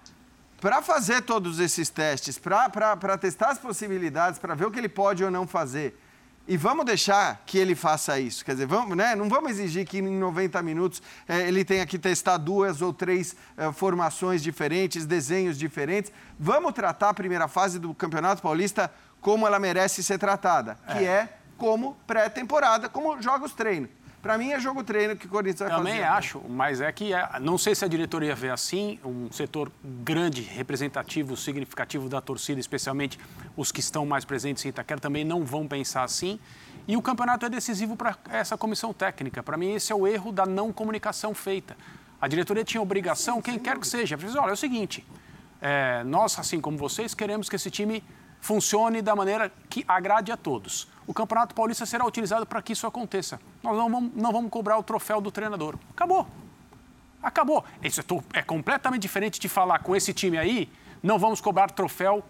para fazer todos esses testes, para testar as possibilidades, para ver o que ele pode ou não fazer. E vamos deixar que ele faça isso. Quer dizer, vamos, né? não vamos exigir que em 90 minutos eh, ele tenha que testar duas ou três eh, formações diferentes, desenhos diferentes. Vamos tratar a primeira fase do Campeonato Paulista como ela merece ser tratada, que é, é como pré-temporada, como jogos treino. Para mim é jogo treino que o Corinthians vai Também fazer. Também acho, mas é que é, não sei se a diretoria vê assim, um setor grande, representativo, significativo da torcida, especialmente os que estão mais presentes em Itaquera, também não vão pensar assim. E o campeonato é decisivo para essa comissão técnica. Para mim, esse é o erro da não comunicação feita. A diretoria tinha obrigação, sim, quem quer que seja, dizer, olha, é o seguinte, é, nós, assim como vocês, queremos que esse time funcione da maneira que agrade a todos. O Campeonato Paulista será utilizado para que isso aconteça. Nós não vamos, não vamos cobrar o troféu do treinador. Acabou. Acabou. Isso é, é completamente diferente de falar com esse time aí, não vamos cobrar troféu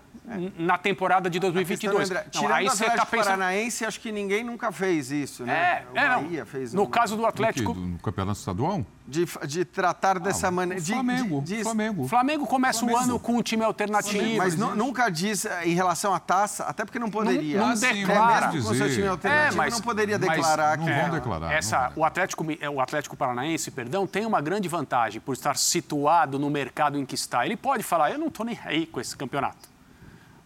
na temporada de 2022. André, não, tirando aí o Atlético tá pensando... Paranaense, acho que ninguém nunca fez isso, né? É, é Bahia fez no caso do Atlético... No campeonato estadual? De, de tratar dessa ah, maneira... Flamengo, de, de, Flamengo. Flamengo começa Flamengo. o ano com um time alternativo. Mas nunca diz eh, em relação à taça, até porque não poderia. Não, não declara. É, mesmo com seu time alternativo, é, mas, não poderia declarar não que... Vão declarar, essa, o, Atlético, o Atlético Paranaense, perdão, tem uma grande vantagem por estar situado no mercado em que está. Ele pode falar, eu não estou nem aí com esse campeonato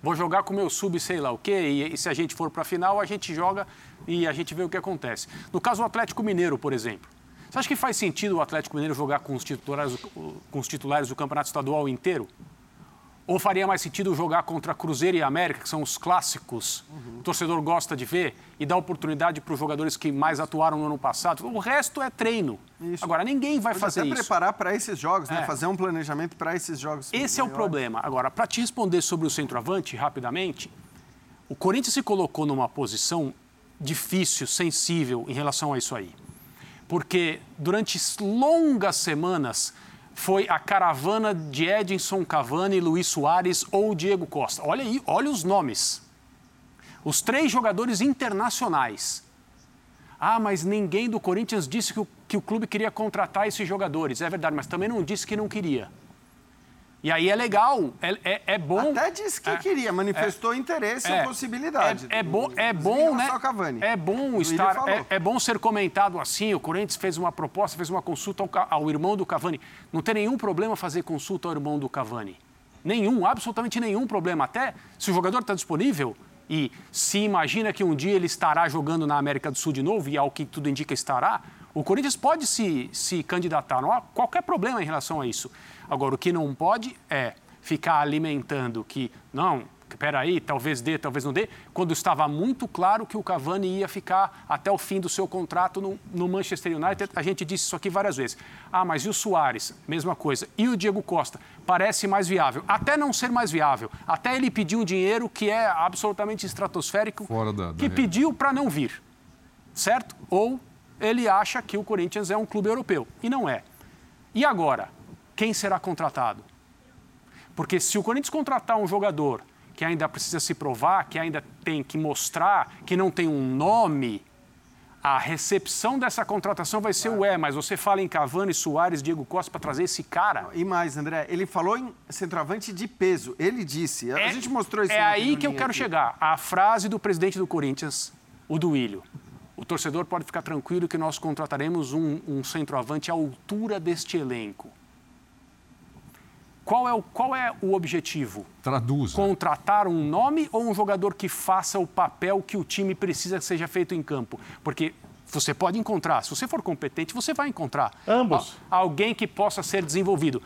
vou jogar com o meu sub, sei lá o quê, e, e se a gente for para a final, a gente joga e a gente vê o que acontece. No caso do Atlético Mineiro, por exemplo, você acha que faz sentido o Atlético Mineiro jogar com os titulares, com os titulares do Campeonato Estadual inteiro? Ou faria mais sentido jogar contra Cruzeiro e América, que são os clássicos, uhum. o torcedor gosta de ver, e dar oportunidade para os jogadores que mais atuaram no ano passado? O resto é treino. Isso. Agora, ninguém vai Pode fazer até isso. preparar para esses jogos, né? É. fazer um planejamento para esses jogos. Esse é o problema. Agora, para te responder sobre o centroavante, rapidamente, o Corinthians se colocou numa posição difícil, sensível em relação a isso aí. Porque durante longas semanas foi a caravana de Edinson Cavani, Luiz Soares ou Diego Costa. Olha aí, olha os nomes. Os três jogadores internacionais. Ah, mas ninguém do Corinthians disse que o, que o clube queria contratar esses jogadores. É verdade, mas também não disse que não queria. E aí é legal, é, é, é bom. Até disse que é, queria, manifestou é, interesse e possibilidade. É, bom, é bom, né? Cavani. É bom estar, é, é, bom ser comentado assim. O Corinthians fez uma proposta, fez uma consulta ao, ao irmão do Cavani. Não tem nenhum problema fazer consulta ao irmão do Cavani. Nenhum, absolutamente nenhum problema. Até se o jogador está disponível e se imagina que um dia ele estará jogando na América do Sul de novo, e ao que tudo indica estará, o Corinthians pode se, se candidatar. Não há qualquer problema em relação a isso. Agora, o que não pode é ficar alimentando que, não, espera aí, talvez dê, talvez não dê, quando estava muito claro que o Cavani ia ficar até o fim do seu contrato no, no, Manchester United. A gente disse isso aqui várias vezes. Ah, mas e o Soares? Mesma coisa. E o Diego Costa? Parece mais viável. Até não ser mais viável. Até ele pedir um dinheiro que é absolutamente estratosférico, Fora da, da que pediu para não vir. Certo? Ou ele acha que o Corinthians é um clube europeu. E não é. E agora? quem será contratado. Porque se o Corinthians contratar um jogador que ainda precisa se provar, que ainda tem que mostrar, que não tem um nome, a recepção dessa contratação vai ser o é, mas você fala em Cavani, Soares, Diego Costa para trazer esse cara. E mais, André, ele falou em centroavante de peso. Ele disse, a É- gente mostrou isso. É aí que eu quero aqui. chegar. A frase do presidente do Corinthians, o Duílio. O torcedor pode ficar tranquilo que nós contrataremos um, um centroavante à altura deste elenco. Qual é, o, qual é o objetivo? Traduza. Contratar um nome ou um jogador que faça o papel que o time precisa que seja feito em campo? Porque você pode encontrar, se você for competente, você vai encontrar. Ambos. Alguém que possa ser desenvolvido.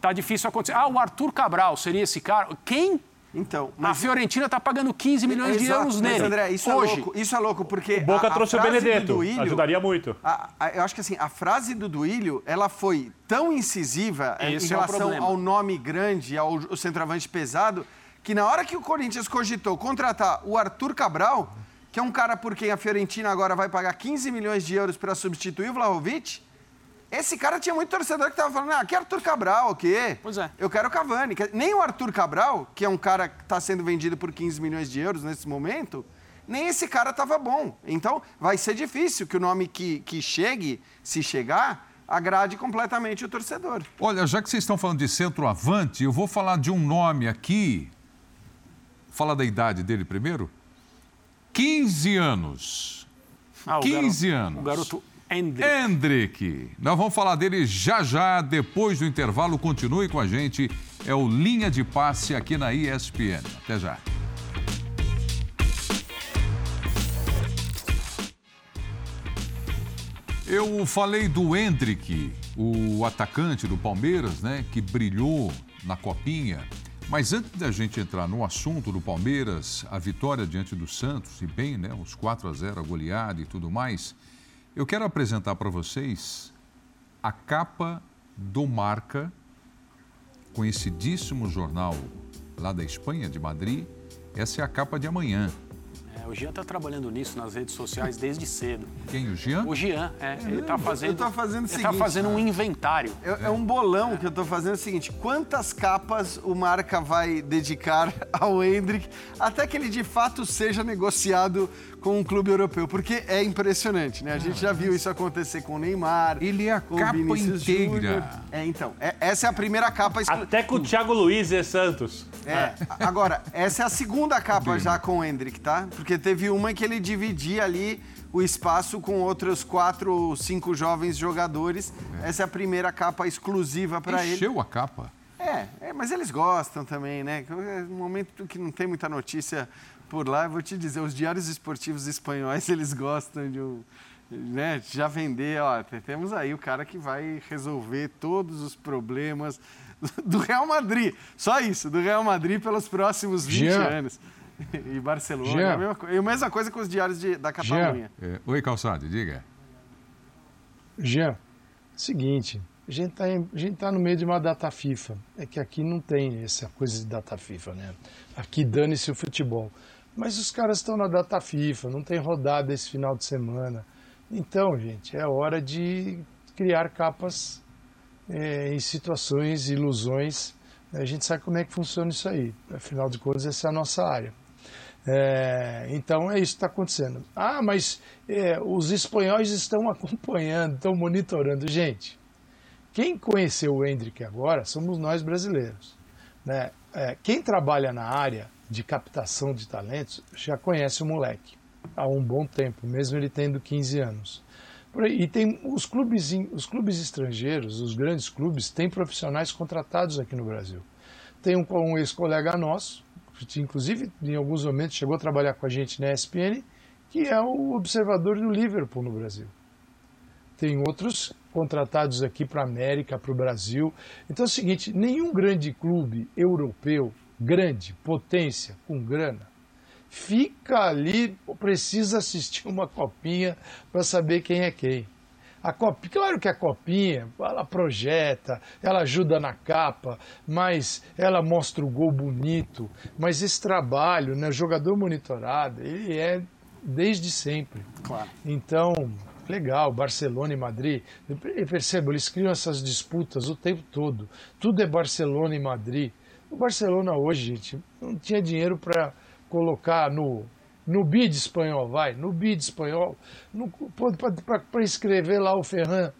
Tá difícil acontecer. Ah, o Arthur Cabral seria esse cara? Quem? Então, A mas... Fiorentina está pagando 15 milhões de Exato, euros mas, nele. André, isso Hoje. é louco. Isso é louco, porque... O Boca a- a trouxe o Benedetto. Duílio- Ajudaria muito. A- a- eu acho que assim, a frase do Duílio, ela foi tão incisiva eh, Esse em é relação problema. ao nome grande, ao, ao centroavante pesado, que na hora que o Corinthians cogitou contratar o Arthur Cabral, que é um cara por quem a Fiorentina agora vai pagar 15 milhões de euros para substituir o Vlahovic, esse cara tinha muito torcedor que tava falando, ah, que Arthur Cabral, o quê? Pois é. Eu quero o Cavani. Que- Nem o Arthur Cabral, que é um cara que está sendo vendido por 15 milhões de euros nesse momento, nem esse cara estava bom. Então, vai ser difícil que o nome que, que chegue, se chegar, agrade completamente o torcedor. Olha, já que vocês estão falando de centroavante, eu vou falar de um nome aqui. Fala da idade dele primeiro. 15 anos. Ah, o 15 garoto- anos. O garoto Hendrick. Hendrick. Nós vamos falar dele já já, depois do intervalo. Continue com a gente. É o Linha de Passe aqui na ESPN. Até já. Eu falei do Hendrick, o atacante do Palmeiras, né, que brilhou na copinha. Mas antes da gente entrar no assunto do Palmeiras, a vitória diante do Santos, e bem, né, os 4 a 0 a goleada e tudo mais, eu quero apresentar para vocês a capa do Marca, conhecidíssimo jornal lá da Espanha, de Madrid. Essa é a capa de amanhã. É, o Jean está trabalhando nisso nas redes sociais desde cedo. Quem? O Jean? O Jean, é, ele está fazendo. eu tô fazendo o ele tá seguinte, fazendo um inventário. É, é um bolão que eu tô fazendo o seguinte: quantas capas o Marca vai dedicar [LAUGHS] ao Hendrick até que ele de fato seja negociado com um clube europeu? Porque é impressionante, né? A gente já viu isso acontecer com o Neymar. Ele é a capa Vinícius inteira. Júnior. É, então. é- essa é a primeira capa. Até com o Thiago Luiz e Santos. É, agora, essa é a segunda capa já com o Hendrick, tá? Porque teve uma que ele dividia ali o espaço com outros quatro ou cinco jovens jogadores. Essa é a primeira capa exclusiva para ele. Encheu a capa. É, é, mas eles gostam também, né? É um momento que não tem muita notícia por lá, eu vou te dizer, os diários esportivos espanhóis, [LAUGHS] eles gostam de um, né, já vender, ó, te- temos aí o cara que vai resolver todos os problemas [LAUGHS] do Real Madrid. Só isso, do Real Madrid pelos próximos 20 Jean. anos. [LAUGHS] E Barcelona, Jean. a mesma, e a mesma coisa com os diários de- da Catalunha. É, Oi, Calçade, diga. Jean, seguinte, a gente está tá no meio de uma data FIFA. É que aqui não tem essa coisa de data FIFA, né? Aqui dane-se o futebol. Mas os caras estão na data FIFA, não tem rodada esse final de semana. Então, gente, é hora de criar capas é, em situações, ilusões. A gente sabe como é que funciona isso aí. Afinal de contas, essa é a nossa área. É, então é isso que está acontecendo. Ah, mas é, os espanhóis estão [LAUGHS] acompanhando, estão monitorando. Gente, quem conheceu o Hendrick agora somos nós brasileiros. Né? É, quem trabalha na área de captação de talentos já conhece o moleque há um bom tempo, mesmo ele tendo 15 anos. E tem os clubes, os clubes estrangeiros, os grandes clubes, têm profissionais contratados aqui no Brasil. Tem um, um ex-colega nosso, inclusive em alguns momentos chegou a trabalhar com a gente na ESPN, que é o observador do Liverpool no Brasil. Tem outros contratados aqui para a América, para o Brasil. Então é o seguinte: nenhum grande clube europeu, grande, potência, com grana, fica ali, precisa assistir uma copinha para saber quem é quem. A copinha, claro que a copinha, ela projeta, ela ajuda na capa, mas ela mostra o gol bonito. Mas esse trabalho, né, o jogador monitorado, ele é desde sempre. Claro. Então, legal, Barcelona e Madrid. Eu percebo, eles criam essas disputas o tempo todo. Tudo é Barcelona e Madrid. O Barcelona hoje, gente, não tinha dinheiro para colocar no, no bid espanhol, vai, no bid espanhol, para escrever lá o Ferran.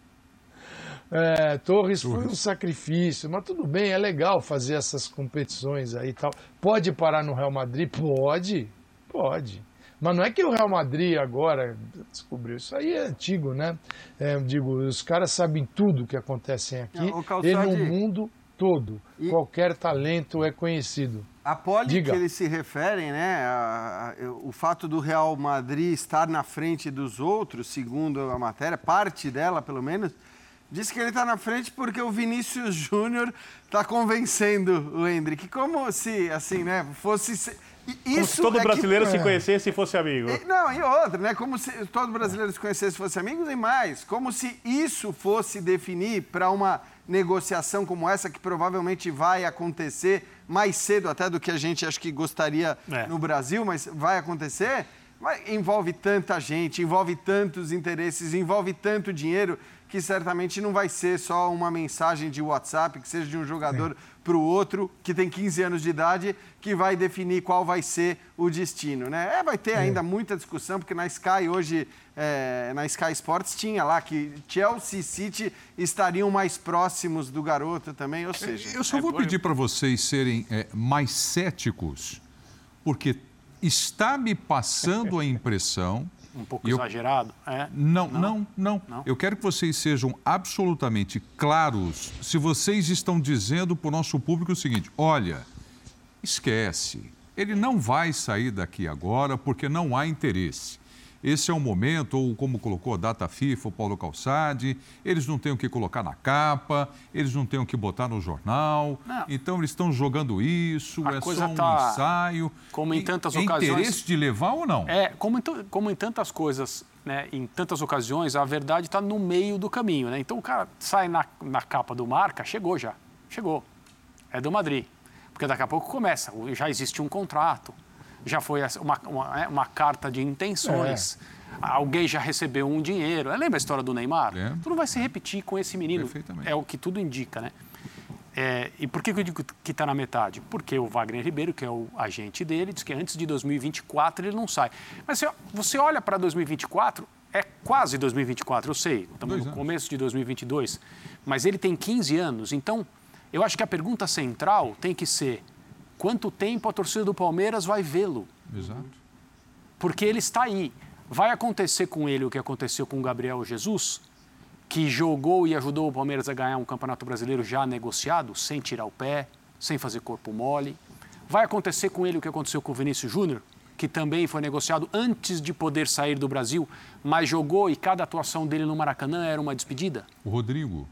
É, Torres foi um sacrifício, mas tudo bem, é legal fazer essas competições aí e tal. Pode parar no Real Madrid? Pode, pode. Mas não é que o Real Madrid agora descobriu. Isso aí é antigo, né? É, digo, os caras sabem tudo que acontece aqui não, e no mundo todo. E... Qualquer talento é conhecido. A pole Diga. que eles se referem, né? A, a, o fato do Real Madrid estar na frente dos outros, segundo a matéria, parte dela pelo menos, diz que ele está na frente porque o Vinícius Júnior está convencendo o Hendrick. Como se, assim, né, fosse como se todo é brasileiro que... se conhecesse e fosse amigo. Não, e outra, né? Como se todo brasileiro se conhecesse e fosse amigo e mais. Como se isso fosse definir para uma negociação como essa, que provavelmente vai acontecer mais cedo até do que a gente acho que gostaria é. no Brasil, mas vai acontecer. Mas envolve tanta gente, envolve tantos interesses, envolve tanto dinheiro que certamente não vai ser só uma mensagem de WhatsApp, que seja de um jogador é. para o outro, que tem 15 anos de idade, que vai definir qual vai ser o destino. Né? É, vai ter é. ainda muita discussão, porque na Sky hoje, é, na Sky Sports, tinha lá que Chelsea e City estariam mais próximos do garoto também, ou seja... Eu só vou pedir para vocês serem é, mais céticos, porque está me passando a impressão um pouco eu... exagerado? É? Não, não, não, não, não. Eu quero que vocês sejam absolutamente claros se vocês estão dizendo para o nosso público o seguinte: olha, esquece, ele não vai sair daqui agora porque não há interesse esse é o momento, ou como colocou a data FIFA, o Paulo Calçade, eles não têm o que colocar na capa, eles não têm o que botar no jornal, não. então eles estão jogando isso, a é só um tá, ensaio. Como em tantas é ocasiões. interesse de levar ou não? É, como em, como em tantas coisas, né, em tantas ocasiões, a verdade está no meio do caminho. Né? Então o cara sai na, na capa do marca, chegou já, chegou. É do Madrid. Porque daqui a pouco começa, já existe um contrato já foi uma, uma, né, uma carta de intenções. É. Alguém já recebeu um dinheiro. Lembra a história do Neymar? É. Tudo vai se repetir com esse menino. É o que tudo indica, né? É, e por que eu digo que está na metade? Porque o Wagner Ribeiro, que é o agente dele, diz que antes de 2024 ele não sai. Mas você, você olha para 2024, é quase 2024, eu sei, estamos no começo de 2022, mas ele tem 15 anos, então eu acho que a pergunta central tem que ser quanto tempo a torcida do Palmeiras vai vê-lo. Exato. Porque ele está aí. Vai acontecer com ele o que aconteceu com o Gabriel Jesus, que jogou e ajudou o Palmeiras a ganhar um Campeonato Brasileiro já negociado, sem tirar o pé, sem fazer corpo mole. Vai acontecer com ele o que aconteceu com o Vinícius Júnior, que também foi negociado antes de poder sair do Brasil, mas jogou e cada atuação dele no Maracanã era uma despedida. O Rodrigo.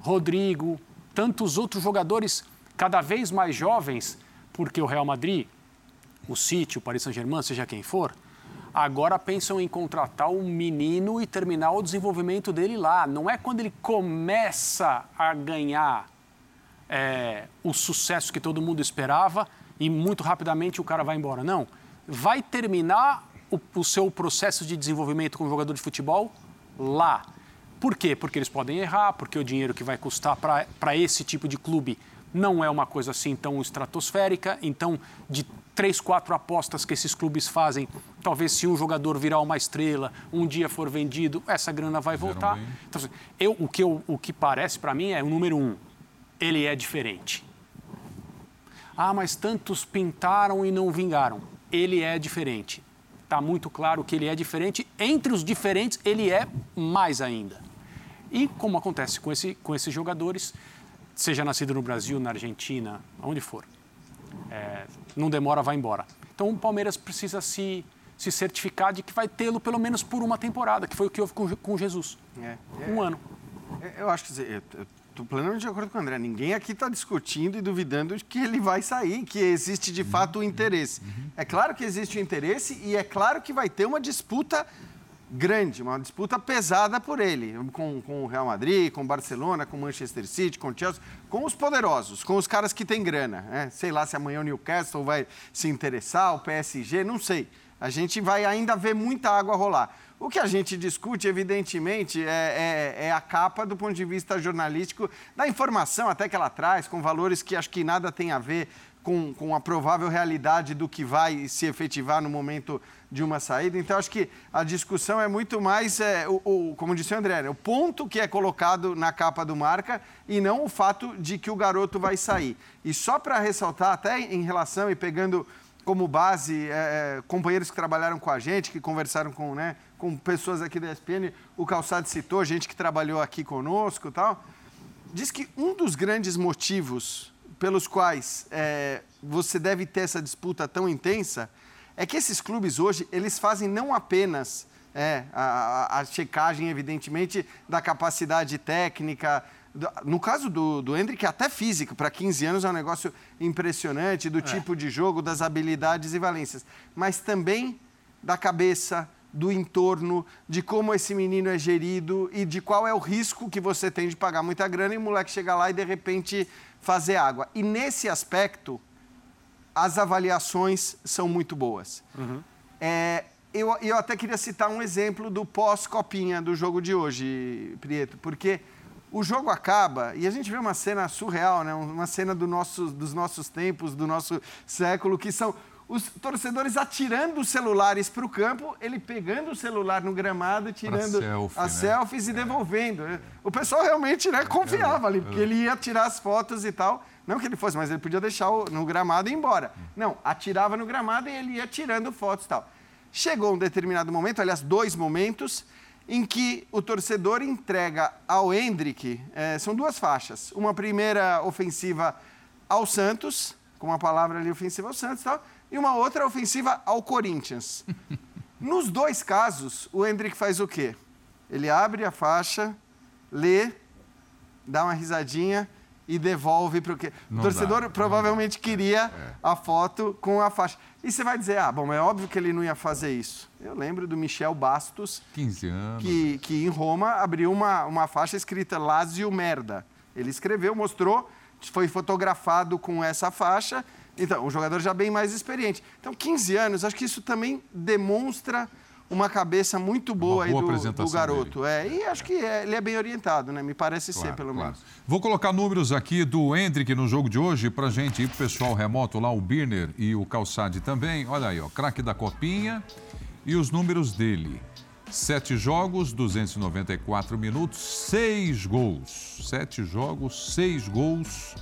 Rodrigo, tantos outros jogadores cada vez mais jovens porque o Real Madrid, o City, o Paris Saint-Germain, seja quem for, agora pensam em contratar um menino e terminar o desenvolvimento dele lá. Não é quando ele começa a ganhar é, o sucesso que todo mundo esperava e muito rapidamente o cara vai embora. Não. Vai terminar o, o seu processo de desenvolvimento como jogador de futebol lá. Por quê? Porque eles podem errar, porque o dinheiro que vai custar para esse tipo de clube não é uma coisa assim tão estratosférica, então de três, quatro apostas que esses clubes fazem, talvez se um jogador virar uma estrela, um dia for vendido, essa grana vai voltar. Então, assim, eu, o, que eu, o que parece para mim é o número um, ele é diferente. Ah, mas tantos pintaram e não vingaram. Ele é diferente. Está muito claro que ele é diferente. Entre os diferentes, ele é mais ainda. E como acontece com, esse, com esses jogadores, seja nascido no Brasil, na Argentina, onde for. É, não demora, vai embora. Então o Palmeiras precisa se, se certificar de que vai tê-lo pelo menos por uma temporada, que foi o que houve com, com Jesus. É, é, um ano. É, eu acho que estou plenamente de acordo com o André. Ninguém aqui está discutindo e duvidando de que ele vai sair, que existe de fato o interesse. Uhum. É claro que existe o interesse e é claro que vai ter uma disputa grande, uma disputa pesada por ele, com, com o Real Madrid, com o Barcelona, com o Manchester City, com o Chelsea, com os poderosos, com os caras que têm grana. Né? Sei lá se amanhã o Newcastle vai se interessar, o PSG, não sei. A gente vai ainda ver muita água rolar. O que a gente discute, evidentemente, é, é, é, a capa do ponto de vista jornalístico, da informação até que ela traz, com valores que acho que nada tem a ver com, com a provável realidade do que vai se efetivar no momento de uma saída. Então, acho que a discussão é muito mais, é, o, o, como disse o André, né, o ponto que é colocado na capa do marca e não o fato de que o garoto vai sair. E só para ressaltar, até em relação e pegando como base é, é, companheiros que trabalharam com a gente, que conversaram com, né, com pessoas aqui da ESPN, o Calçado citou, gente que trabalhou aqui conosco e tal, diz que um dos grandes motivos pelos quais é, você deve ter essa disputa tão intensa é que esses clubes hoje, eles fazem não apenas é, a, a, checagem, evidentemente, da capacidade técnica, no caso do, do Hendrick, até física, para 15 anos é um negócio impressionante, do é. tipo de jogo, das habilidades e valências. Mas também da cabeça, do entorno, de como esse menino é gerido e de qual é o risco que você tem de pagar muita grana e o moleque chegar lá e de repente fazer água. E nesse aspecto, as avaliações são muito boas. Uhum. É, eu, eu até queria citar um exemplo do pós-copinha do jogo de hoje, Prieto, porque o jogo acaba e a gente vê uma cena surreal, né? uma cena do nosso, dos nossos tempos, do nosso século, que são os torcedores atirando os celulares para o campo, ele pegando o celular no gramado, tirando selfie, as né? selfies e é. devolvendo. O pessoal realmente né, confiava ali, porque ele ia tirar as fotos e tal. Não que ele fosse, mas ele podia deixar no gramado e ir embora. Não, atirava no gramado e ele ia tirando fotos e tal. Chegou um determinado momento, aliás, dois momentos, em que o torcedor entrega ao Hendrick, é, são duas faixas. Uma primeira ofensiva ao Santos, com uma palavra ali ofensiva ao Santos e tal, e uma outra ofensiva ao Corinthians. [LAUGHS] Nos dois casos, o Hendrick faz o quê? Ele abre a faixa, lê, dá uma risadinha e devolve para o quê? O torcedor dá, provavelmente queria é. a foto com a faixa. E você vai dizer, ah, bom, é óbvio que ele não ia fazer isso. Eu lembro do Michel Bastos, 15 anos. Que, que em Roma abriu uma, uma faixa escrita Lazio Merda. Ele escreveu, mostrou, foi fotografado com essa faixa. Então, um jogador já bem mais experiente. Então, 15 anos, acho que isso também demonstra uma cabeça muito boa, boa aí do, do garoto. É, e acho que é, ele é bem orientado, né? Me parece claro, ser, pelo claro. menos. Vou colocar números aqui do Hendrick no jogo de hoje para gente ir pro pessoal remoto lá, o Birner e o Calçade também. Olha aí, ó, craque da copinha e os números dele. Sete jogos, 294 minutos, seis gols. Sete jogos, seis gols,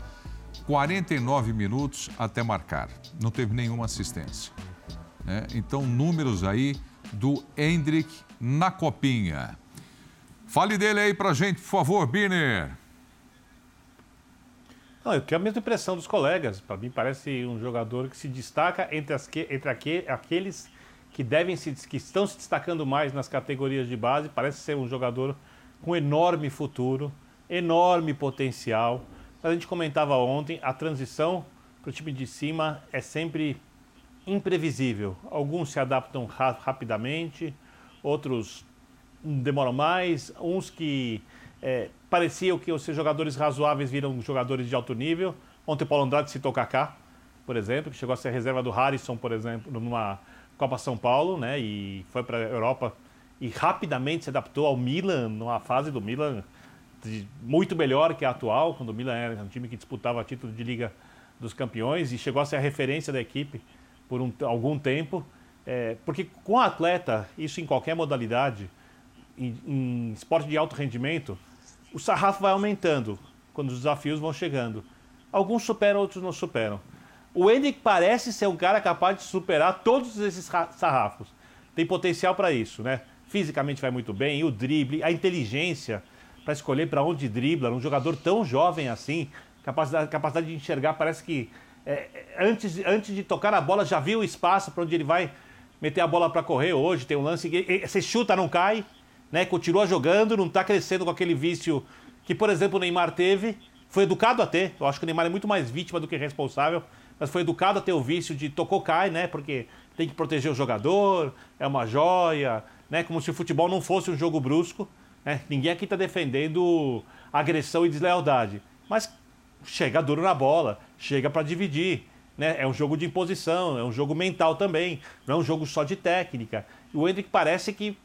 49 minutos até marcar. Não teve nenhuma assistência. Né? Então, números aí do Hendrick na copinha. Fale dele aí pra gente, por favor, Birner. Não, eu tenho a mesma impressão dos colegas. Para mim, parece um jogador que se destaca entre, as que, entre aqu, aqueles que devem se, que estão se destacando mais nas categorias de base. Parece ser um jogador com enorme futuro, enorme potencial. A gente comentava ontem, a transição para o time de cima é sempre imprevisível. Alguns se adaptam ra rapidamente, outros demoram mais, uns que é, pareciam que os seus jogadores razoáveis viram jogadores de alto nível. Ontem o Paulo Andrade citou Kaká, por exemplo, que chegou a ser reserva do Harrison, por exemplo, numa Copa São Paulo, né? E foi para a Europa e rapidamente se adaptou ao Milan, numa fase do Milan muito melhor que a atual, quando o Milan era um time que disputava título de Liga dos Campeões e chegou a ser a referência da equipe por um, algum tempo. É, porque com o atleta, isso em qualquer modalidade, em, em esporte de alto rendimento, o sarrafo vai aumentando quando os desafios vão chegando. Alguns superam, outros não superam. O Hendrick parece ser um cara capaz de superar todos esses sarrafos. Tem potencial para isso, né? Fisicamente vai muito bem, o drible, a inteligência para escolher para onde dribla, um jogador tão jovem assim, capacidade, capacidade de enxergar, parece que é, antes, antes de tocar a bola, já viu o espaço para onde ele vai meter a bola para correr hoje. Tem um lance que você chuta, não cai, né? Continua jogando, não está crescendo com aquele vício que, por exemplo, o Neymar teve. Foi educado a ter. Eu acho que o Neymar é muito mais vítima do que responsável, mas foi educado a ter o vício de tocou, cai, né? Porque tem que proteger o jogador, é uma joia, né? Como se o futebol não fosse um jogo brusco. Né? Ninguém aqui está defendendo agressão e deslealdade. Mas chega duro na bola, chega para dividir. Né? É um jogo de imposição, é um jogo mental também, não é um jogo só de técnica. O Hendrick parece que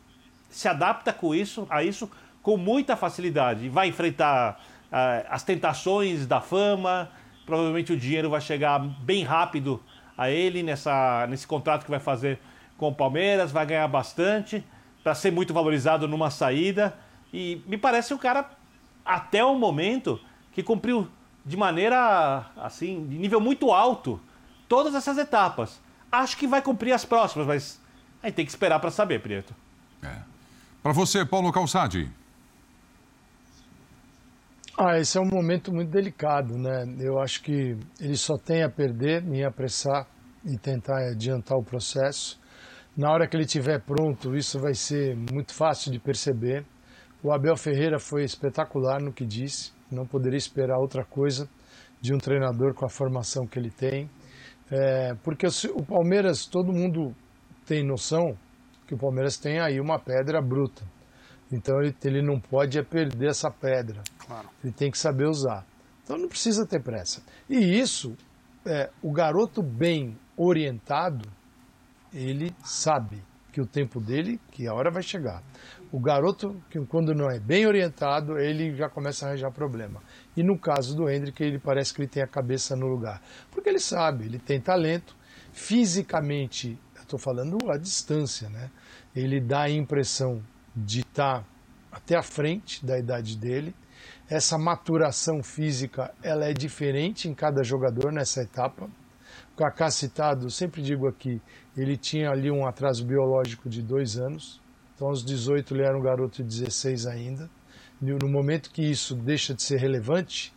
se adapta com isso, a isso com muita facilidade. Vai enfrentar uh, as tentações da fama, provavelmente o dinheiro vai chegar bem rápido a ele nessa, nesse contrato que vai fazer com o Palmeiras, vai ganhar bastante para ser muito valorizado numa saída. E me parece um cara, até o momento, que cumpriu de maneira, assim, de nível muito alto, todas essas etapas. Acho que vai cumprir as próximas, mas a gente tem que esperar para saber, Prieto. É. Para você, Paulo Calçade. Ah, esse é um momento muito delicado, né? Eu acho que ele só tem a perder em apressar e tentar adiantar o processo. Na hora que ele estiver pronto, isso vai ser muito fácil de perceber. O Abel Ferreira foi espetacular no que disse não poderia esperar outra coisa de um treinador com a formação que ele tem. É, porque o Palmeiras, todo mundo tem noção que o Palmeiras tem aí uma pedra bruta. Então ele, ele não pode é perder essa pedra. Claro. Ele tem que saber usar. Então não precisa ter pressa. E isso, é, o garoto bem orientado, ele sabe que o tempo dele, que a hora vai chegar. O garoto, que quando não é bem orientado, ele já começa a arranjar problema. E no caso do Hendrick, ele parece que ele tem a cabeça no lugar. Porque ele sabe, ele tem talento, fisicamente, eu estou falando a distância, né? Ele dá a impressão de estar até a frente da idade dele. Essa maturação física, ela é diferente em cada jogador nessa etapa. O Kaká citado, sempre digo aqui, ele tinha ali um atraso biológico de dois anos, então aos 18 ele era um garoto de 16 ainda. No momento que isso deixa de ser relevante,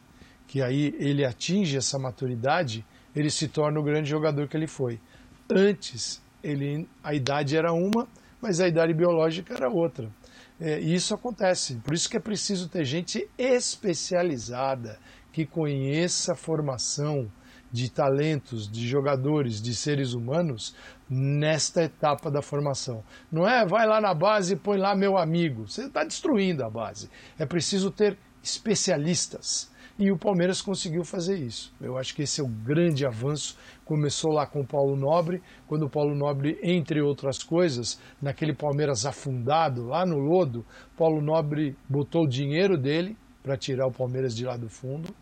que aí ele atinge essa maturidade, ele se torna o grande jogador que ele foi. Antes, ele, a idade era uma, mas a idade biológica era outra. É, e isso acontece. Por isso que é preciso ter gente especializada que conheça a formação, de talentos, de jogadores, de seres humanos nesta etapa da formação. Não é vai lá na base e põe lá meu amigo. Você está destruindo a base. É preciso ter especialistas. E o Palmeiras conseguiu fazer isso. Eu acho que esse é o grande avanço. Começou lá com o Paulo Nobre, quando o Paulo Nobre, entre outras coisas, naquele Palmeiras afundado, lá no lodo, Paulo Nobre botou o dinheiro dele para tirar o Palmeiras de lá do fundo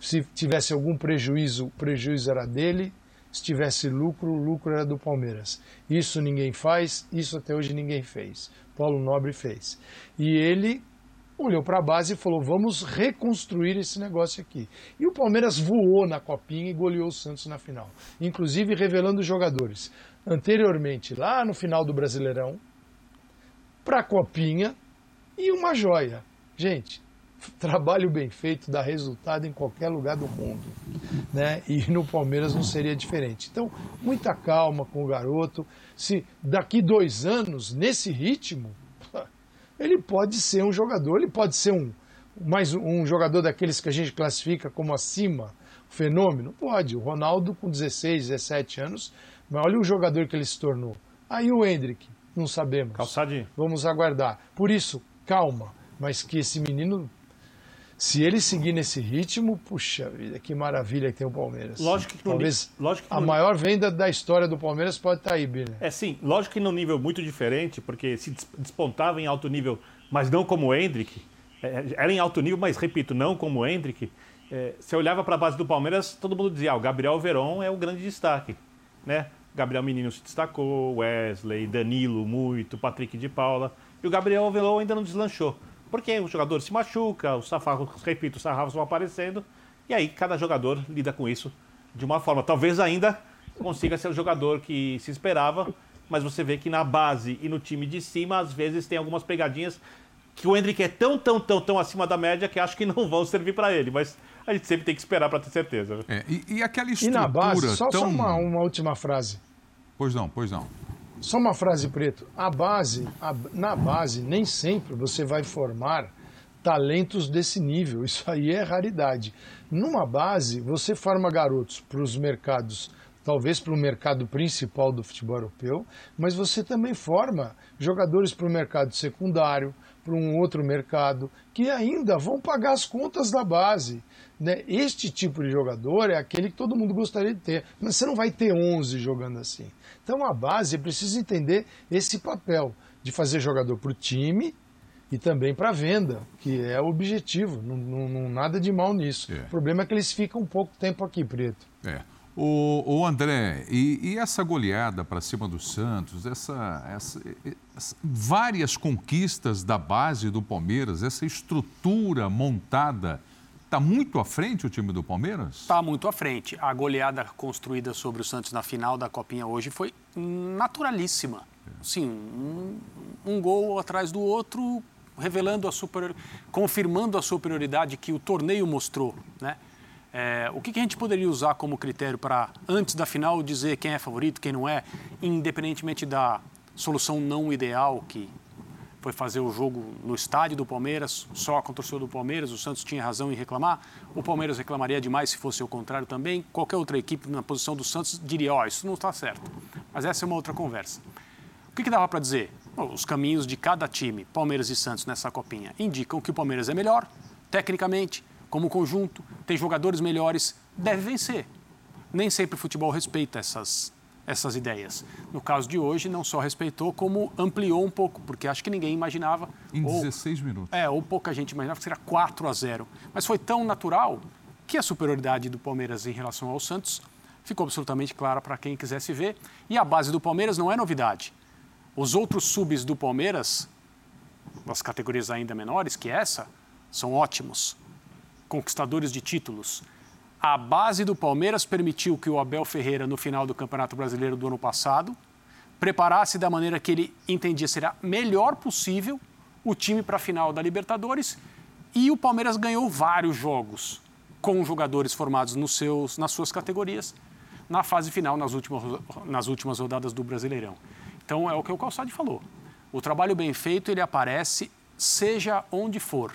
se tivesse algum prejuízo, o prejuízo era dele. Se tivesse lucro, o lucro era do Palmeiras. Isso ninguém faz, isso até hoje ninguém fez. Paulo Nobre fez. E ele olhou para a base e falou: vamos reconstruir esse negócio aqui. E o Palmeiras voou na copinha e goleou o Santos na final, inclusive revelando jogadores. Anteriormente, lá no final do Brasileirão, para a copinha e uma joia. Gente, trabalho bem feito dá resultado em qualquer lugar do mundo. Né? E no Palmeiras não seria diferente. Então, muita calma com o garoto. Se daqui dois anos, nesse ritmo, [LAUGHS] ele pode ser um jogador, ele pode ser um, mais um jogador daqueles que a gente classifica como acima, fenômeno? Pode. O Ronaldo, com 16, 17 anos, mas olha o jogador que ele se tornou. Aí o Hendrick, não sabemos. Calçadinho. Vamos aguardar. Por isso, calma. Mas que esse menino se ele seguir nesse ritmo, puxa vida, que maravilha que tem o Palmeiras. Lógico que Talvez lógico que a maior venda da história do Palmeiras pode estar tá aí, Bira. É sim, lógico que num nível muito diferente, porque se despontava em alto nível, mas não como o Hendrick. É, era em alto nível, mas repito, não como o Hendrick. É, você olhava para a base do Palmeiras, todo mundo dizia: ah, o Gabriel Veron é o grande destaque. Né? Gabriel Menino se destacou, Wesley, Danilo muito, Patrick de Paula. E o Gabriel Veron ainda não deslanchou. Porque o jogador se machuca, os sarrafos, repito, os sarrafos vão aparecendo, e aí cada jogador lida com isso de uma forma. Talvez ainda consiga ser o jogador que se esperava, mas você vê que na base e no time de cima, às vezes tem algumas pegadinhas que o Hendrick é tão, tão, tão, tão acima da média que acho que não vão servir para ele, mas a gente sempre tem que esperar para ter certeza. É, e, e, aquela estrutura e na base, só, tão... só uma, uma última frase. Pois não, pois não. Só uma frase, Preto. A base, a, na base, nem sempre você vai formar talentos desse nível. [LAUGHS] Isso aí é raridade. Numa base, você forma garotos para os mercados, talvez para o mercado principal do futebol europeu, mas você também forma jogadores para o mercado secundário, para um outro mercado, que ainda vão pagar as contas da base. Né? Este tipo de jogador é aquele que todo mundo gostaria de ter, mas você não vai ter 11 jogando assim. Então a base precisa entender esse papel de fazer jogador para o time e também para venda, que é o objetivo. Não, não, não nada de mal nisso. É. O problema é que eles ficam um pouco tempo aqui, Preto. É. O, o André, e, e essa goleada para cima do Santos, essa, essa, essa, várias conquistas da base do Palmeiras, essa estrutura montada, está muito à frente o time do Palmeiras? Está muito à frente. A goleada construída sobre o Santos na final da Copinha hoje foi naturalíssima. Sim, um, um gol atrás do outro, revelando a superior, confirmando a superioridade que o torneio mostrou, né? É, o que, que, a gente poderia usar como critério para, antes da final, dizer quem é favorito, quem não é, independentemente da solução não ideal, que foi fazer o jogo no estádio do Palmeiras, só com o torcedor do Palmeiras, o Santos tinha razão em reclamar, o Palmeiras reclamaria demais se fosse o contrário também, qualquer outra equipe na posição do Santos diria, ó, oh, isso não está certo. Mas essa é uma outra conversa. O que, que dava para dizer? os caminhos de cada time, Palmeiras e Santos nessa copinha, indicam que o Palmeiras é melhor, tecnicamente, como conjunto, tem jogadores melhores, deve vencer. Nem sempre o futebol respeita essas, essas ideias. No caso de hoje, não só respeitou, como ampliou um pouco, porque acho que ninguém imaginava. Em 16 minutos. É, ou pouca gente imaginava que seria 4 a 0. Mas foi tão natural que a superioridade do Palmeiras em relação ao Santos ficou absolutamente clara para quem quisesse ver. E a base do Palmeiras não é novidade. Os outros subs do Palmeiras, das categorias ainda menores que essa, são ótimos, conquistadores de títulos. A base do Palmeiras permitiu que o Abel Ferreira, no final do Campeonato Brasileiro do ano passado, preparasse da maneira que ele entendia ser a melhor possível o time para a final da Libertadores e o Palmeiras ganhou vários jogos com jogadores formados nos seus, nas suas categorias na fase final, nas últimas, nas últimas rodadas do Brasileirão. Então é o que o Calçade falou. O trabalho bem feito ele aparece seja onde for.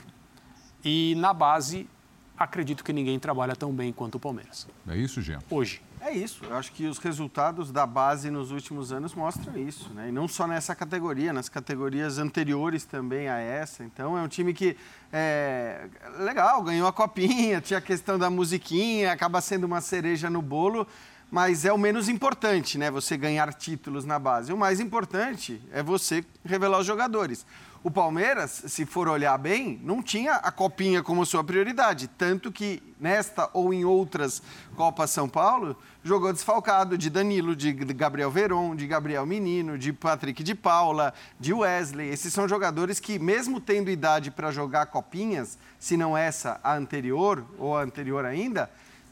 E na base acredito que ninguém trabalha tão bem quanto o Palmeiras. É isso, Jean? Hoje. É isso. Eu acho que os resultados da base nos últimos anos mostram isso, né? E não só nessa categoria, nas categorias anteriores também a essa. Então é um time que é legal, ganhou a copinha, tinha a questão da musiquinha, acaba sendo uma cereja no bolo mas é o menos importante, né? Você ganhar títulos na base. O mais importante é você revelar os jogadores. O Palmeiras, se for olhar bem, não tinha a copinha como sua prioridade, tanto que nesta ou em outras Copas São Paulo jogou desfalcado de Danilo, de Gabriel Veron, de Gabriel Menino, de Patrick de Paula, de Wesley. Esses são jogadores que, mesmo tendo idade para jogar copinhas, se não essa a anterior ou a anterior ainda,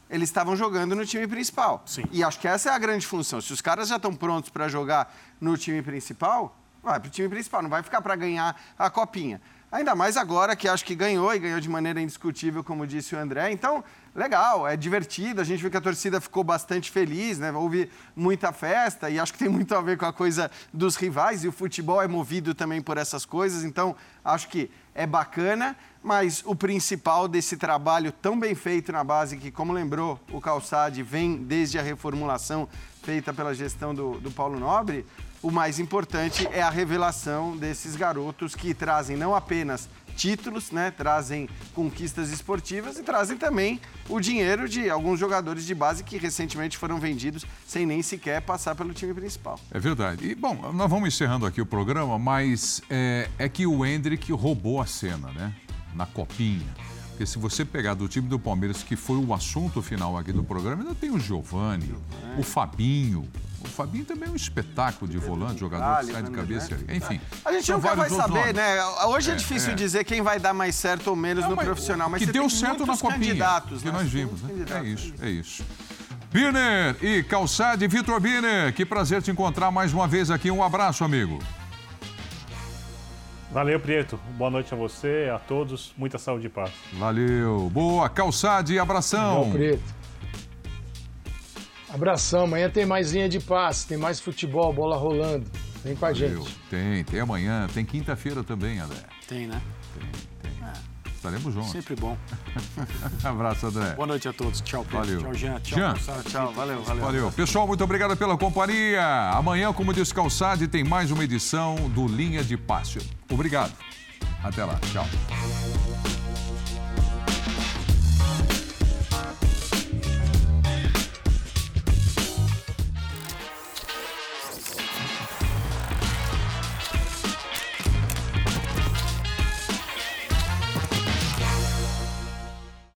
eles estavam jogando no time principal. Sim. E acho que essa é a grande função. Se os caras já estão prontos para jogar no time principal, vai para o time principal, não vai ficar para ganhar a copinha. Ainda mais agora que acho que ganhou e ganhou de maneira indiscutível, como disse o André. Então, legal, é divertido. A gente vê que a torcida ficou bastante feliz, né? Houve muita festa e acho que tem muito a ver com a coisa dos rivais. E o futebol é movido também por essas coisas. Então, acho que é bacana, mas o principal desse trabalho tão bem feito na base, que, como lembrou o Calçade, vem desde a reformulação feita pela gestão do, do Paulo Nobre, o mais importante é a revelação desses garotos que trazem não apenas títulos, né, trazem conquistas esportivas e trazem também o dinheiro de alguns jogadores de base que recentemente foram vendidos sem nem sequer passar pelo time principal. É verdade. E, bom, nós vamos encerrando aqui o programa, mas é, é que o Hendrick roubou a cena, né? Na copinha. Porque se você pegar do time do Palmeiras, que foi o assunto final aqui do programa, ainda tem o Giovani, o Fabinho, o Fabinho também é um espetáculo de volante, jogador que sai de cabeça. Enfim. A gente nunca vai saber, né? Hoje é, é difícil é. dizer quem vai dar mais certo ou menos Não, no profissional, mas que deu certo na copinha. Que né? nós vimos, né? É isso, é isso. Birner e Calçade, Vitor Birner, que prazer te encontrar mais uma vez aqui. Um abraço, amigo. Valeu, Prieto. Boa noite a você, a todos. Muita saúde e paz. Valeu. Boa, Calçade, abração. Boa, Prieto. Abração, amanhã tem mais linha de passe, tem mais futebol, bola rolando. Vem com a Valeu. gente. Tem, tem amanhã, tem quinta-feira também, André. Tem, né? Tem, tem. É. Estaremos juntos. Sempre bom. [LAUGHS] Abraço, André. Boa noite a todos. Tchau, Pedro. Valeu. Tchau, Jean. Tchau, Jean. Tchau, tchau. Valeu, valeu. Valeu. Pessoal, muito obrigado pela companhia. Amanhã, como diz Calçade, tem mais uma edição do Linha de Passe. Obrigado. Até lá. Tchau.